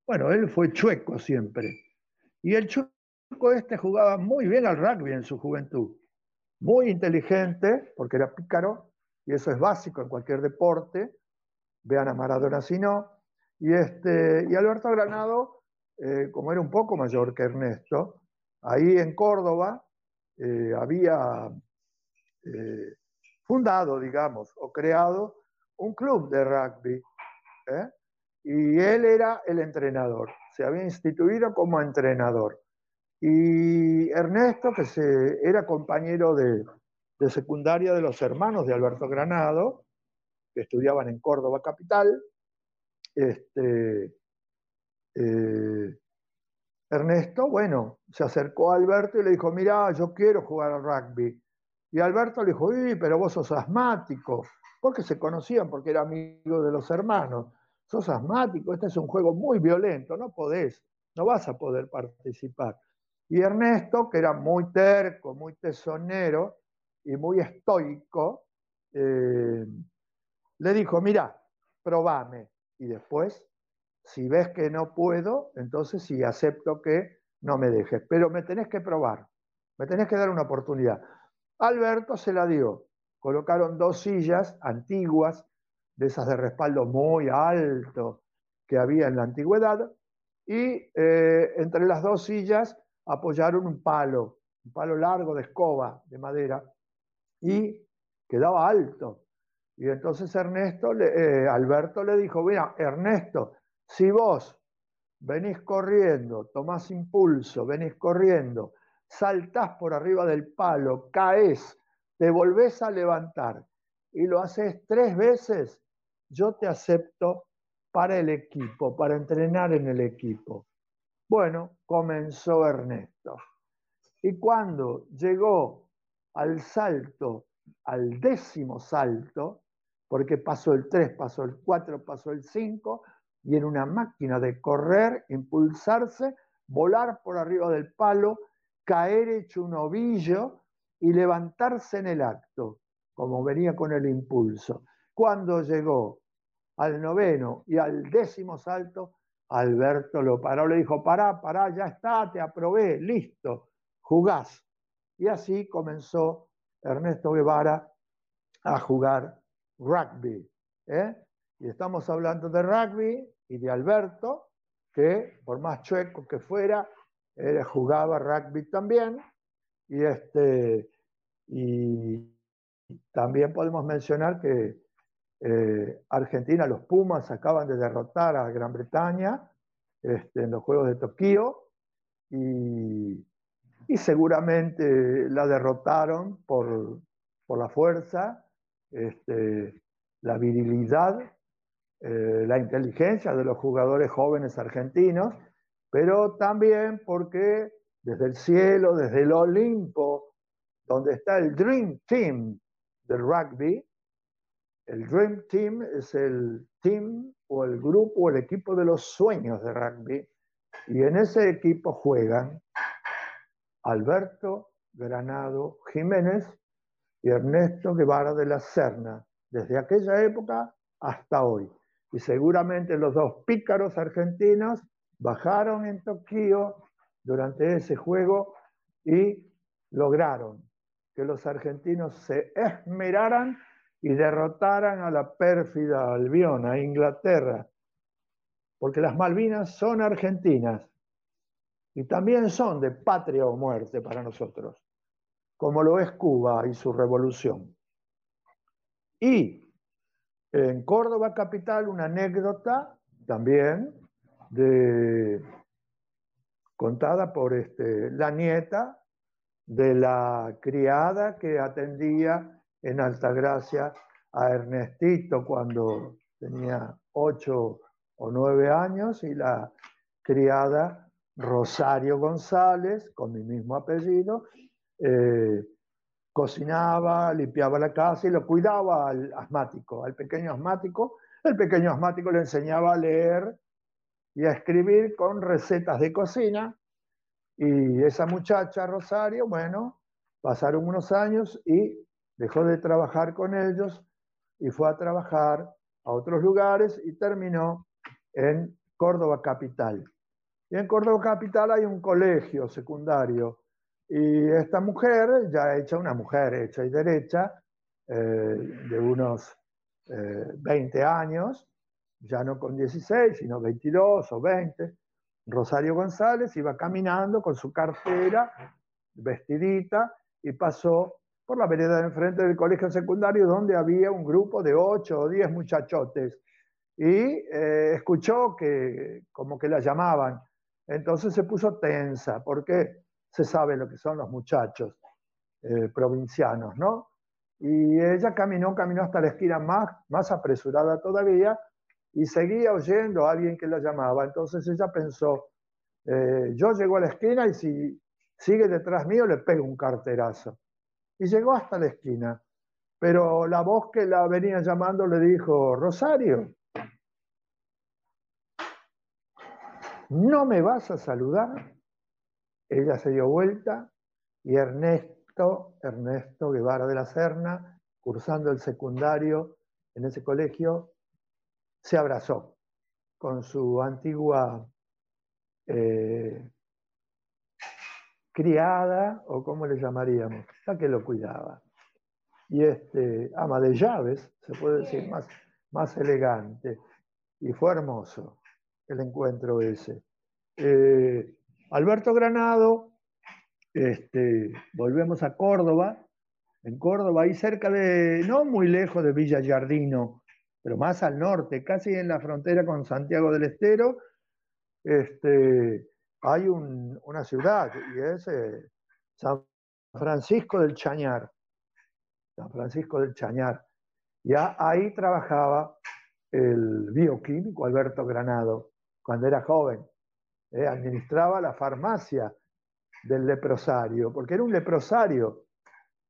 bueno, él fue chueco siempre. Y el chueco este jugaba muy bien al rugby en su juventud. Muy inteligente, porque era pícaro, y eso es básico en cualquier deporte. Vean a Maradona si no. Y, este, y Alberto Granado, eh, como era un poco mayor que Ernesto, ahí en Córdoba eh, había eh, fundado, digamos, o creado un club de rugby y él era el entrenador, se había instituido como entrenador. Y Ernesto, que era compañero de, secundaria de los hermanos de Alberto Granado, que estudiaban en Córdoba capital, este, eh, Ernesto, bueno, se acercó a Alberto y le dijo, mira, yo quiero jugar al rugby. Y Alberto le dijo, uy, pero vos sos asmático, porque se conocían, porque era amigo de los hermanos sos asmático, este es un juego muy violento, no podés, no vas a poder participar. Y Ernesto, que era muy terco, muy tesonero y muy estoico, eh, le dijo, mira, probame. Y después, si ves que no puedo, entonces sí acepto que no me dejes. Pero me tenés que probar, me tenés que dar una oportunidad. Alberto se la dio. Colocaron dos sillas antiguas de esas de respaldo muy alto que había en la antigüedad, y eh, entre las dos sillas apoyaron un palo, un palo largo de escoba de madera, y quedaba alto. Y entonces Ernesto, eh, Alberto le dijo, mira, Ernesto, si vos venís corriendo, tomás impulso, venís corriendo, saltás por arriba del palo, caes, te volvés a levantar y lo haces tres veces, yo te acepto para el equipo, para entrenar en el equipo. Bueno, comenzó Ernesto. Y cuando llegó al salto, al décimo salto, porque pasó el 3, pasó el 4, pasó el 5, y en una máquina de correr, impulsarse, volar por arriba del palo, caer hecho un ovillo y levantarse en el acto, como venía con el impulso. Cuando llegó al noveno y al décimo salto, Alberto lo paró, le dijo, pará, pará, ya está, te aprobé, listo, jugás. Y así comenzó Ernesto Guevara a jugar rugby. ¿eh? Y estamos hablando de rugby y de Alberto, que por más chueco que fuera, él jugaba rugby también. Y, este, y también podemos mencionar que eh, Argentina, los Pumas acaban de derrotar a Gran Bretaña este, en los Juegos de Tokio y, seguramente la derrotaron por, la fuerza, este, la virilidad, eh, la inteligencia de los jugadores jóvenes argentinos, pero también porque desde el cielo, desde el Olimpo, donde está el Dream Team del rugby, el Dream Team es el team o el grupo o el equipo de los sueños de rugby. Y en ese equipo juegan Alberto Granado Jiménez y Ernesto Guevara de la Serna, desde aquella época hasta hoy. Y seguramente los dos pícaros argentinos bajaron en Tokio durante ese juego y lograron que los argentinos se esmeraran y derrotaran a la pérfida Albión, a Inglaterra, porque las Malvinas son argentinas y también son de patria o muerte para nosotros, como lo es Cuba y su revolución. Y en Córdoba capital una anécdota también contada por este, la nieta de la criada que atendía en Altagracia a Ernestito cuando tenía ocho o nueve años y la criada Rosario González, con mi mismo apellido, eh, cocinaba, limpiaba la casa y lo cuidaba al asmático, al pequeño asmático. El pequeño asmático le enseñaba a leer y a escribir con recetas de cocina. Y esa muchacha, Rosario, bueno, pasaron unos años y dejó de trabajar con ellos y fue a trabajar a otros lugares y terminó en Córdoba Capital. Y en Córdoba Capital hay un colegio secundario y esta mujer, ya hecha una mujer hecha y derecha, eh, de unos 20 eh, años, ya no con 16, sino 22 o 20, Rosario González iba caminando con su cartera, vestidita, y pasó por la vereda de enfrente del colegio secundario donde había un grupo de ocho o diez muchachotes y eh, escuchó que como que la llamaban. Entonces se puso tensa porque se sabe lo que son los muchachos eh, provincianos, ¿no? Y ella caminó, caminó hasta la esquina más, más apresurada todavía y seguía oyendo a alguien que la llamaba. Entonces ella pensó, eh, yo llego a la esquina y si sigue detrás mío le pego un carterazo y llegó hasta la esquina. Pero la voz que la venía llamando le dijo, Rosario, ¿no me vas a saludar? Ella se dio vuelta y Ernesto, Ernesto Guevara de la Serna, cursando el secundario en ese colegio, se abrazó con su antigua eh, criada, o como le llamaríamos, la que lo cuidaba. Y este, ama de llaves, se puede decir, más, más elegante. Y fue hermoso el encuentro ese. Eh, Alberto Granado, este, volvemos a Córdoba, en Córdoba, ahí cerca de, no muy lejos de Villa Yardino, pero más al norte, casi en la frontera con Santiago del Estero, este, hay una ciudad y es eh, San Francisco del Chañar. San Francisco del Chañar. Ya ahí trabajaba el bioquímico Alberto Granado cuando era joven. Eh, administraba la farmacia del leprosario, porque era un leprosario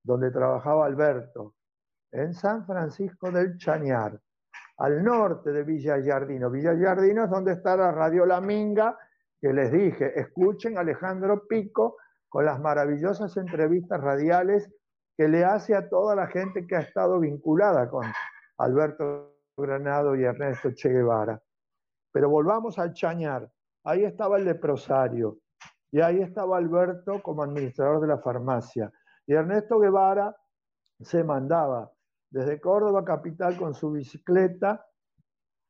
donde trabajaba Alberto, en San Francisco del Chañar, al norte de Villa Yardino. Villa Yardino es donde está la Radio La Minga, que les dije, escuchen a Alejandro Pico con las maravillosas entrevistas radiales que le hace a toda la gente que ha estado vinculada con Alberto Granado y Ernesto Che Guevara. Pero volvamos al Chañar. Ahí estaba el leprosario y ahí estaba Alberto como administrador de la farmacia. Y Ernesto Guevara se mandaba desde Córdoba capital con su bicicleta,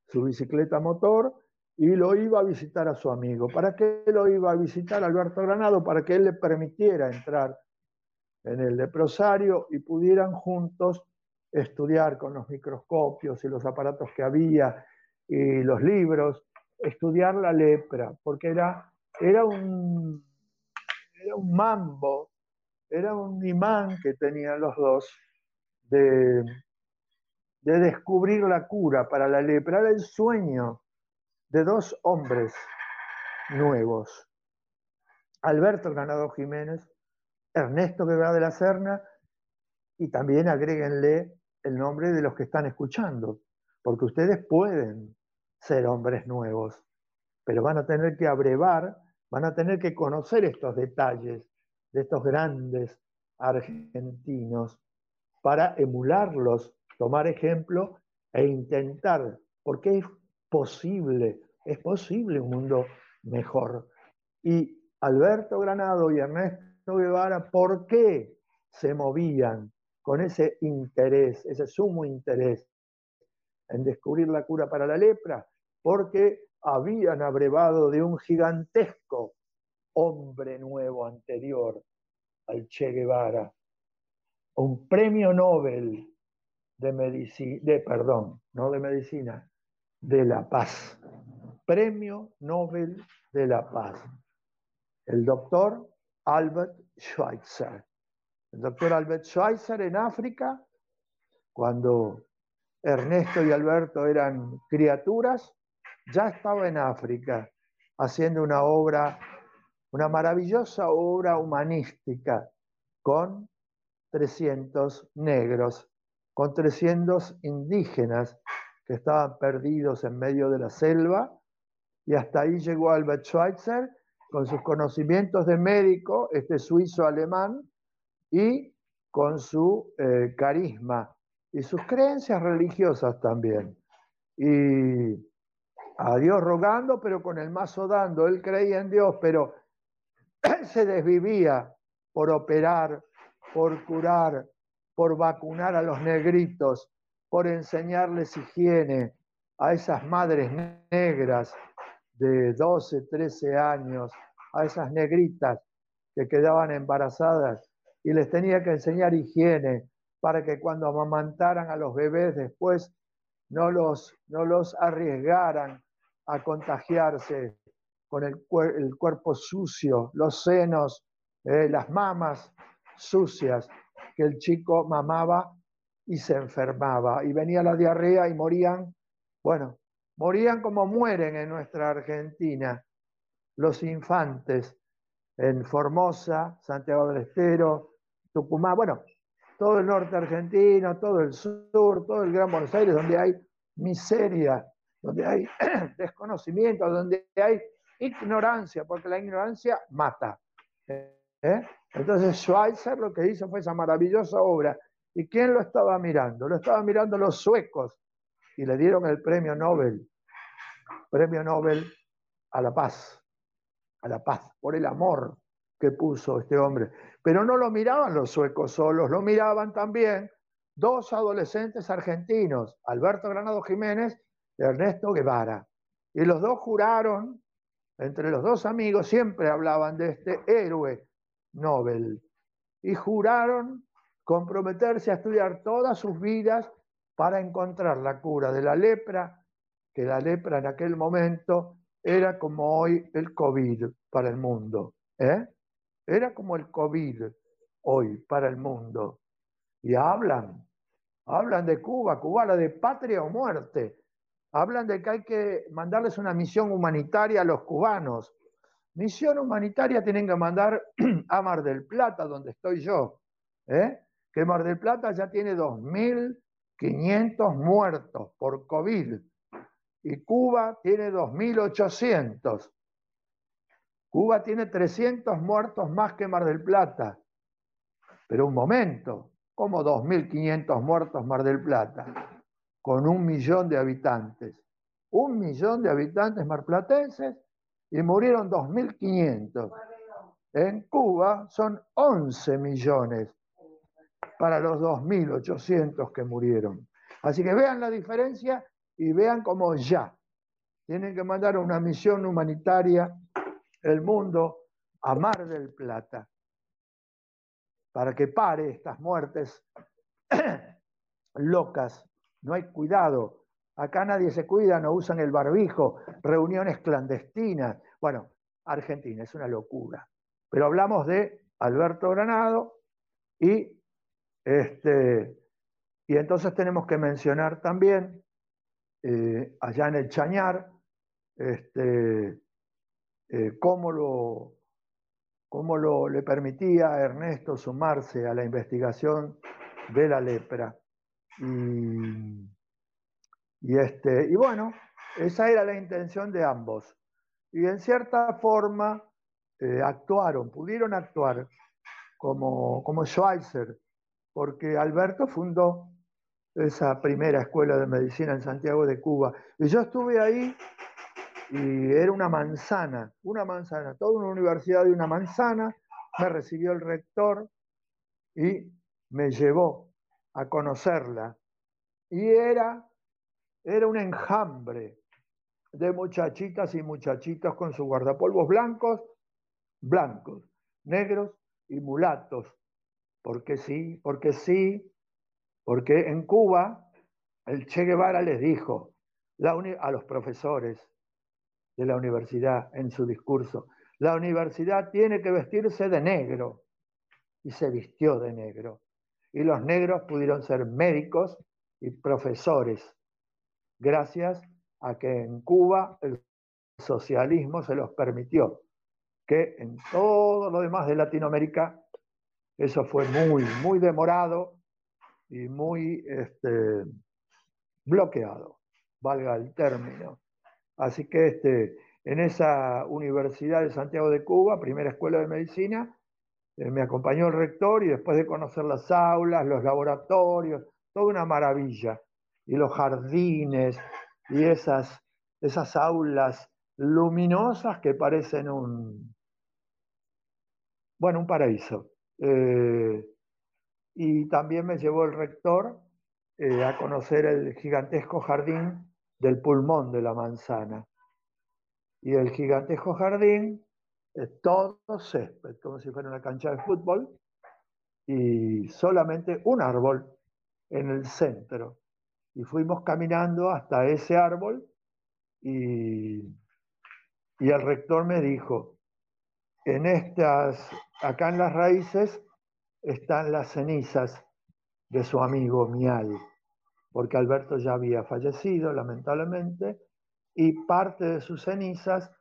su bicicleta motor, y lo iba a visitar a su amigo. ¿Para qué lo iba a visitar Alberto Granado? Para que él le permitiera entrar en el leprosario y pudieran juntos estudiar con los microscopios y los aparatos que había y los libros, estudiar la lepra, porque era, era, un, era un mambo, era un imán que tenían los dos de, de descubrir la cura para la lepra, era el sueño de dos hombres nuevos, Alberto Ganado Jiménez, Ernesto Guevara de la Serna, y también agréguenle el nombre de los que están escuchando, porque ustedes pueden ser hombres nuevos, pero van a tener que abrevar, van a tener que conocer estos detalles de estos grandes argentinos para emularlos, tomar ejemplo e intentar, porque es posible, es posible un mundo mejor. Y Alberto Granado y Ernesto Guevara, ¿por qué se movían con ese interés, ese sumo interés en descubrir la cura para la lepra? Porque habían abrevado de un gigantesco hombre nuevo anterior al Che Guevara, un premio Nobel de medicina, de, perdón, no de medicina, de la paz. Premio Nobel de la paz. El doctor Albert Schweitzer. El doctor Albert Schweitzer en África, cuando Ernesto y Alberto eran criaturas, ya estaba en África haciendo una obra, una maravillosa obra humanística con 300 negros, con 300 indígenas que estaban perdidos en medio de la selva, y hasta ahí llegó Albert Schweitzer con sus conocimientos de médico, este suizo alemán, y con su eh, carisma y sus creencias religiosas también. Y a Dios rogando, pero con el mazo dando. Él creía en Dios, pero él se desvivía por operar, por curar, por vacunar a los negritos, por enseñarles higiene a esas madres negras de 12, 13 años, a esas negritas que quedaban embarazadas y les tenía que enseñar higiene para que cuando amamantaran a los bebés después no los, no los arriesgaran a contagiarse con el, cuerpo sucio, los senos, eh, las mamas sucias que el chico mamaba y se enfermaba. Y venía la diarrea y morían, bueno, morían como mueren en nuestra Argentina los infantes en Formosa, Santiago del Estero, Tucumán, bueno, todo el norte argentino, todo el sur, todo el Gran Buenos Aires, donde hay miseria, donde hay desconocimiento, donde hay ignorancia, porque la ignorancia mata. ¿eh? Entonces Schweitzer lo que hizo fue esa maravillosa obra ¿Y quién lo estaba mirando? Lo estaban mirando los suecos y le dieron el premio Nobel, premio Nobel a la paz, a la paz, por el amor que puso este hombre. Pero no lo miraban los suecos solos, lo miraban también dos adolescentes argentinos, Alberto Granado Jiménez y Ernesto Guevara. Y los dos juraron, entre los dos amigos, siempre hablaban de este héroe Nobel. Y juraron comprometerse a estudiar todas sus vidas para encontrar la cura de la lepra, que la lepra en aquel momento era como hoy el COVID para el mundo. ¿eh? Era como el COVID hoy para el mundo. Y hablan, hablan de Cuba, Cuba la de patria o muerte. Hablan de que hay que mandarles una misión humanitaria a los cubanos. Misión humanitaria tienen que mandar a Mar del Plata, donde estoy yo. ¿eh? que Mar del Plata ya tiene 2.500 muertos por COVID y Cuba tiene 2.800. Cuba tiene 300 muertos más que Mar del Plata. Pero un momento, ¿cómo 2.500 muertos Mar del Plata? Con un millón de habitantes. Un millón de habitantes marplatenses y murieron 2.500. En Cuba son 11 millones para los 2.800 que murieron. Así que vean la diferencia y vean cómo ya tienen que mandar una misión humanitaria el mundo a Mar del Plata para que pare estas muertes locas. No hay cuidado. Acá nadie se cuida, no usan el barbijo, reuniones clandestinas. Bueno, Argentina es una locura. Pero hablamos de Alberto Granado y este, y entonces tenemos que mencionar también eh, allá en el Chañar este, eh, cómo, lo, cómo lo, le permitía a Ernesto sumarse a la investigación de la lepra. Y, y, este, y bueno, esa era la intención de ambos. Y en cierta forma eh, actuaron, pudieron actuar como, como Schweitzer, porque Alberto fundó esa primera escuela de medicina en Santiago de Cuba. Y yo estuve ahí y era una manzana, una manzana, toda una universidad de una manzana. Me recibió el rector y me llevó a conocerla. Y era, era un enjambre de muchachitas y muchachitos con sus guardapolvos blancos, blancos, negros y mulatos, porque sí, porque sí, porque en Cuba el Che Guevara les dijo a los profesores de la universidad en su discurso, la universidad tiene que vestirse de negro, y se vistió de negro. Y los negros pudieron ser médicos y profesores, gracias a que en Cuba el socialismo se los permitió, que en todo lo demás de Latinoamérica eso fue muy, muy demorado y muy este, bloqueado, valga el término. Así que este, en esa Universidad de Santiago de Cuba, primera escuela de medicina, eh, me acompañó el rector y después de conocer las aulas, los laboratorios, toda una maravilla, y los jardines y esas, esas aulas luminosas que parecen un, bueno, un paraíso. Eh, y también me llevó el rector eh, a conocer el gigantesco jardín del pulmón de la manzana. Y el gigantesco jardín es todo césped, como si fuera una cancha de fútbol, y solamente un árbol en el centro. Y fuimos caminando hasta ese árbol y, y el rector me dijo, en estas, acá en las raíces están las cenizas de su amigo Mial, porque Alberto ya había fallecido, lamentablemente, y parte de sus cenizas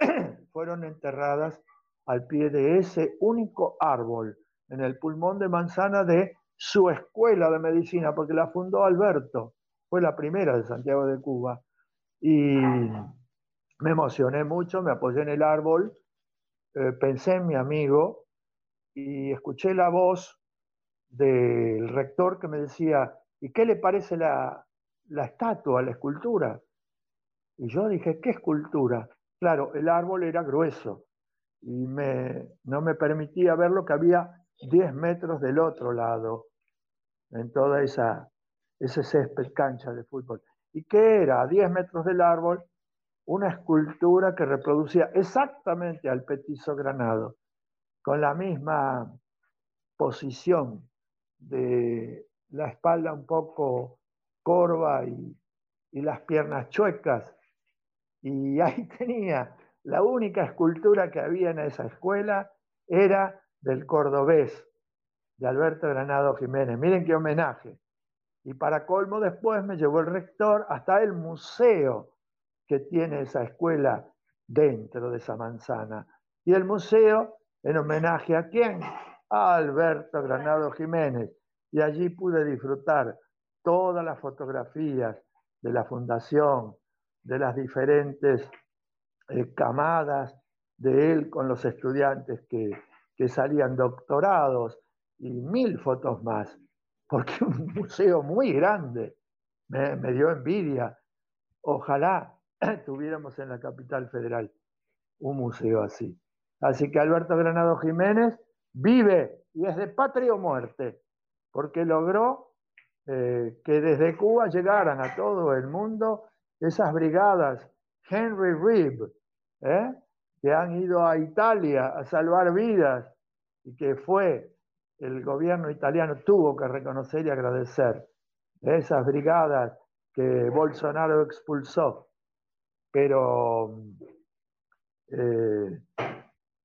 fueron enterradas al pie de ese único árbol, en el pulmón de manzana de su escuela de medicina, porque la fundó Alberto, fue la primera de Santiago de Cuba. Y me emocioné mucho, me apoyé en el árbol, eh, pensé en mi amigo y escuché la voz del rector que me decía, ¿y qué le parece la, estatua, la escultura? Y yo dije, ¿qué escultura? Claro, el árbol era grueso y me, no me permitía ver lo que había 10 metros del otro lado, en toda esa ese césped cancha de fútbol. ¿Y qué era? A 10 metros del árbol, una escultura que reproducía exactamente al petizo granado con la misma posición de la espalda un poco corva y, las piernas chuecas. Y ahí tenía la única escultura que había en esa escuela era del cordobés, de Alberto Granado Jiménez. Miren qué homenaje. Y para colmo después me llevó el rector hasta el museo que tiene esa escuela dentro de esa manzana. Y el museo en homenaje a quién? A Alberto Granado Jiménez. Y allí pude disfrutar todas las fotografías de la fundación, de las diferentes eh, camadas de él con los estudiantes que, salían doctorados y mil fotos más, porque un museo muy grande, me, me dio envidia. Ojalá tuviéramos en la capital federal un museo así. Así que Alberto Granado Jiménez vive y es de patria o muerte. Porque logró eh, que desde Cuba llegaran a todo el mundo esas brigadas Henry Reeb, ¿eh? que han ido a Italia a salvar vidas y que fue el gobierno italiano tuvo que reconocer y agradecer esas brigadas que Bolsonaro expulsó. Pero eh,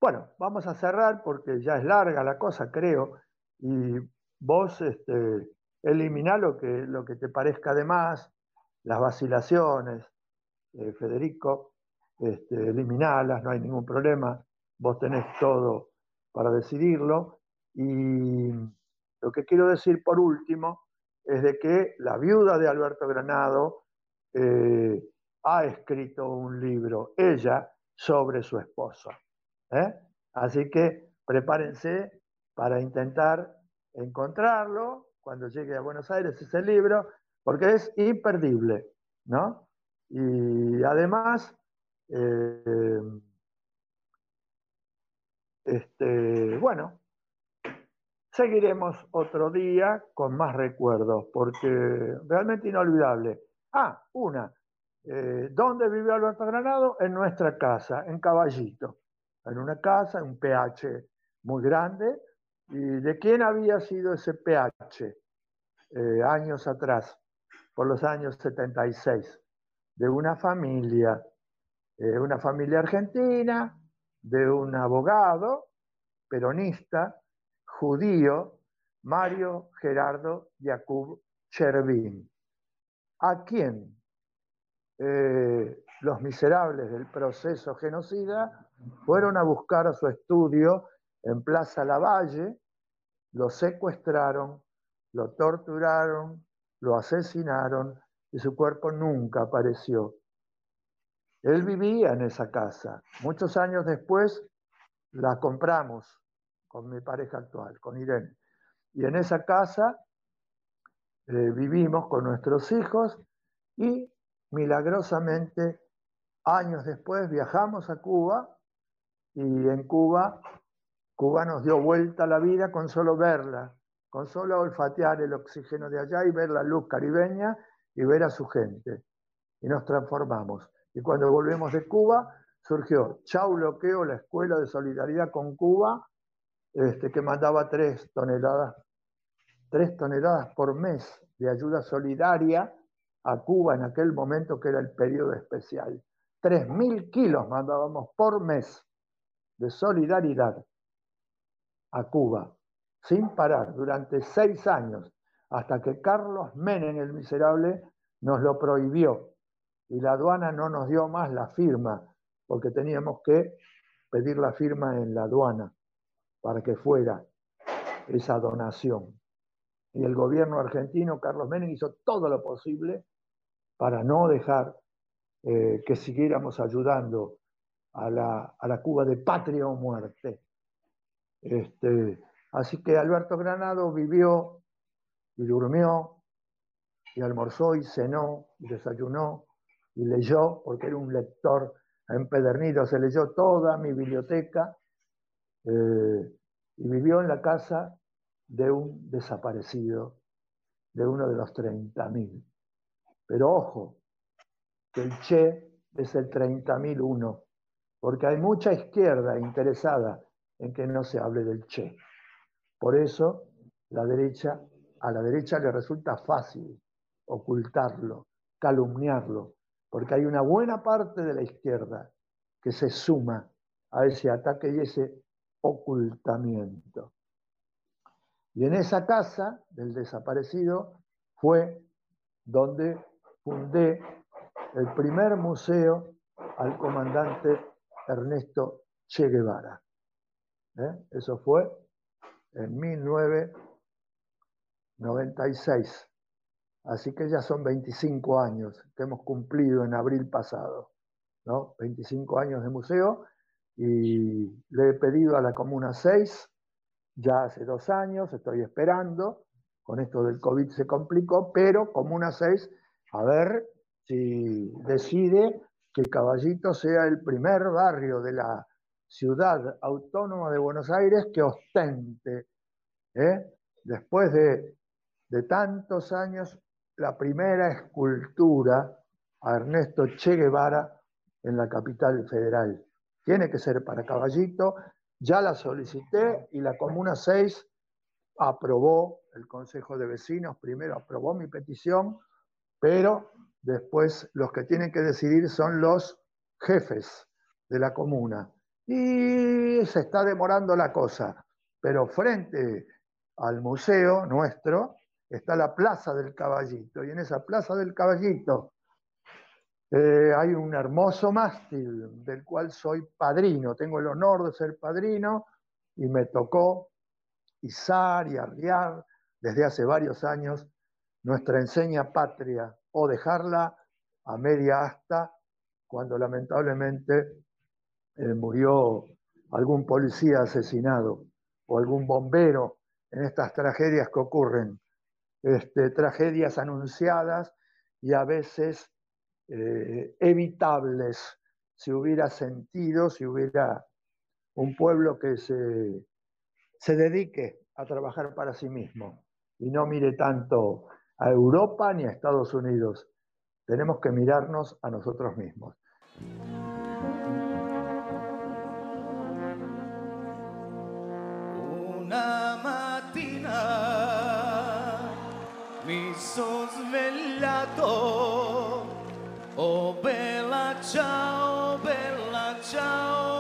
bueno, vamos a cerrar porque ya es larga la cosa, creo, y vos este, elimina lo que, lo que te parezca de más, las vacilaciones, eh, Federico, este, eliminalas, no hay ningún problema, vos tenés todo para decidirlo. Y lo que quiero decir por último es de que la viuda de Alberto Granado eh, ha escrito un libro, ella, sobre su esposo. ¿eh? Así que prepárense para intentar encontrarlo cuando llegue a Buenos Aires ese libro, porque es imperdible, ¿no? Y además, eh, este, bueno, seguiremos otro día con más recuerdos, porque realmente inolvidable. Ah, una, eh, ¿dónde vivió Alberto Granado? En nuestra casa, en Caballito, en una casa, un PH muy grande. ¿Y de quién había sido ese PH? Eh, años atrás, por los años 76, de una familia, eh, una familia argentina, de un abogado peronista, judío, Mario Gerardo Jakub Chervin, a quien eh, los miserables del proceso genocida fueron a buscar a su estudio en Plaza Lavalle, lo secuestraron, lo torturaron, lo asesinaron y su cuerpo nunca apareció. Él vivía en esa casa. Muchos años después la compramos con mi pareja actual, con Irene. Y en esa casa eh, vivimos con nuestros hijos y milagrosamente años después viajamos a Cuba y en Cuba, Cuba nos dio vuelta a la vida con solo verla, con solo olfatear el oxígeno de allá y ver la luz caribeña y ver a su gente. Y nos transformamos. Y cuando volvemos de Cuba, surgió Chau Loqueo, la Escuela de Solidaridad con Cuba, este, que mandaba tres toneladas, tres toneladas por mes de ayuda solidaria a Cuba en aquel momento que era el periodo especial. Tres mil kilos mandábamos por mes de solidaridad a Cuba, sin parar, durante seis años, hasta que Carlos Menem, el miserable, nos lo prohibió y la aduana no nos dio más la firma, porque teníamos que pedir la firma en la aduana para que fuera esa donación. Y el gobierno argentino, Carlos Menem, hizo todo lo posible para no dejar eh, que siguiéramos ayudando a la, Cuba de patria o muerte. Este, así que Alberto Granado vivió y durmió y almorzó y cenó y desayunó y leyó, porque era un lector empedernido, se leyó toda mi biblioteca eh, y vivió en la casa de un desaparecido, de uno de los 30.000. Pero ojo, que el Che es el 30.001, porque hay mucha izquierda interesada en que no se hable del Che. Por eso la derecha, a la derecha le resulta fácil ocultarlo, calumniarlo, porque hay una buena parte de la izquierda que se suma a ese ataque y ese ocultamiento. Y en esa casa del desaparecido fue donde fundé el primer museo al comandante Ernesto Che Guevara. ¿Eh? Eso fue en 1996. Así que ya son 25 años que hemos cumplido en abril pasado, ¿no? 25 años de museo y le he pedido a la Comuna 6, ya hace dos años, estoy esperando, con esto del COVID se complicó, pero Comuna 6, a ver si decide que Caballito sea el primer barrio de la ciudad autónoma de Buenos Aires que ostente ¿eh? después de, de tantos años, la primera escultura a Ernesto Che Guevara en la capital federal. Tiene que ser para Caballito, ya la solicité y la Comuna 6 aprobó, el Consejo de Vecinos primero aprobó mi petición, pero después los que tienen que decidir son los jefes de la comuna. Y se está demorando la cosa, pero frente al museo nuestro está la Plaza del Caballito, y en esa Plaza del Caballito eh, hay un hermoso mástil del cual soy padrino, tengo el honor de ser padrino y me tocó izar y arriar desde hace varios años nuestra enseña patria o dejarla a media asta cuando lamentablemente eh, murió algún policía asesinado o algún bombero en estas tragedias que ocurren, este, tragedias anunciadas y a veces eh, evitables si hubiera sentido, si hubiera un pueblo que se, se dedique a trabajar para sí mismo y no mire tanto a Europa ni a Estados Unidos. Tenemos que mirarnos a nosotros mismos. Sono svegliato, oh bella ciao, bella ciao,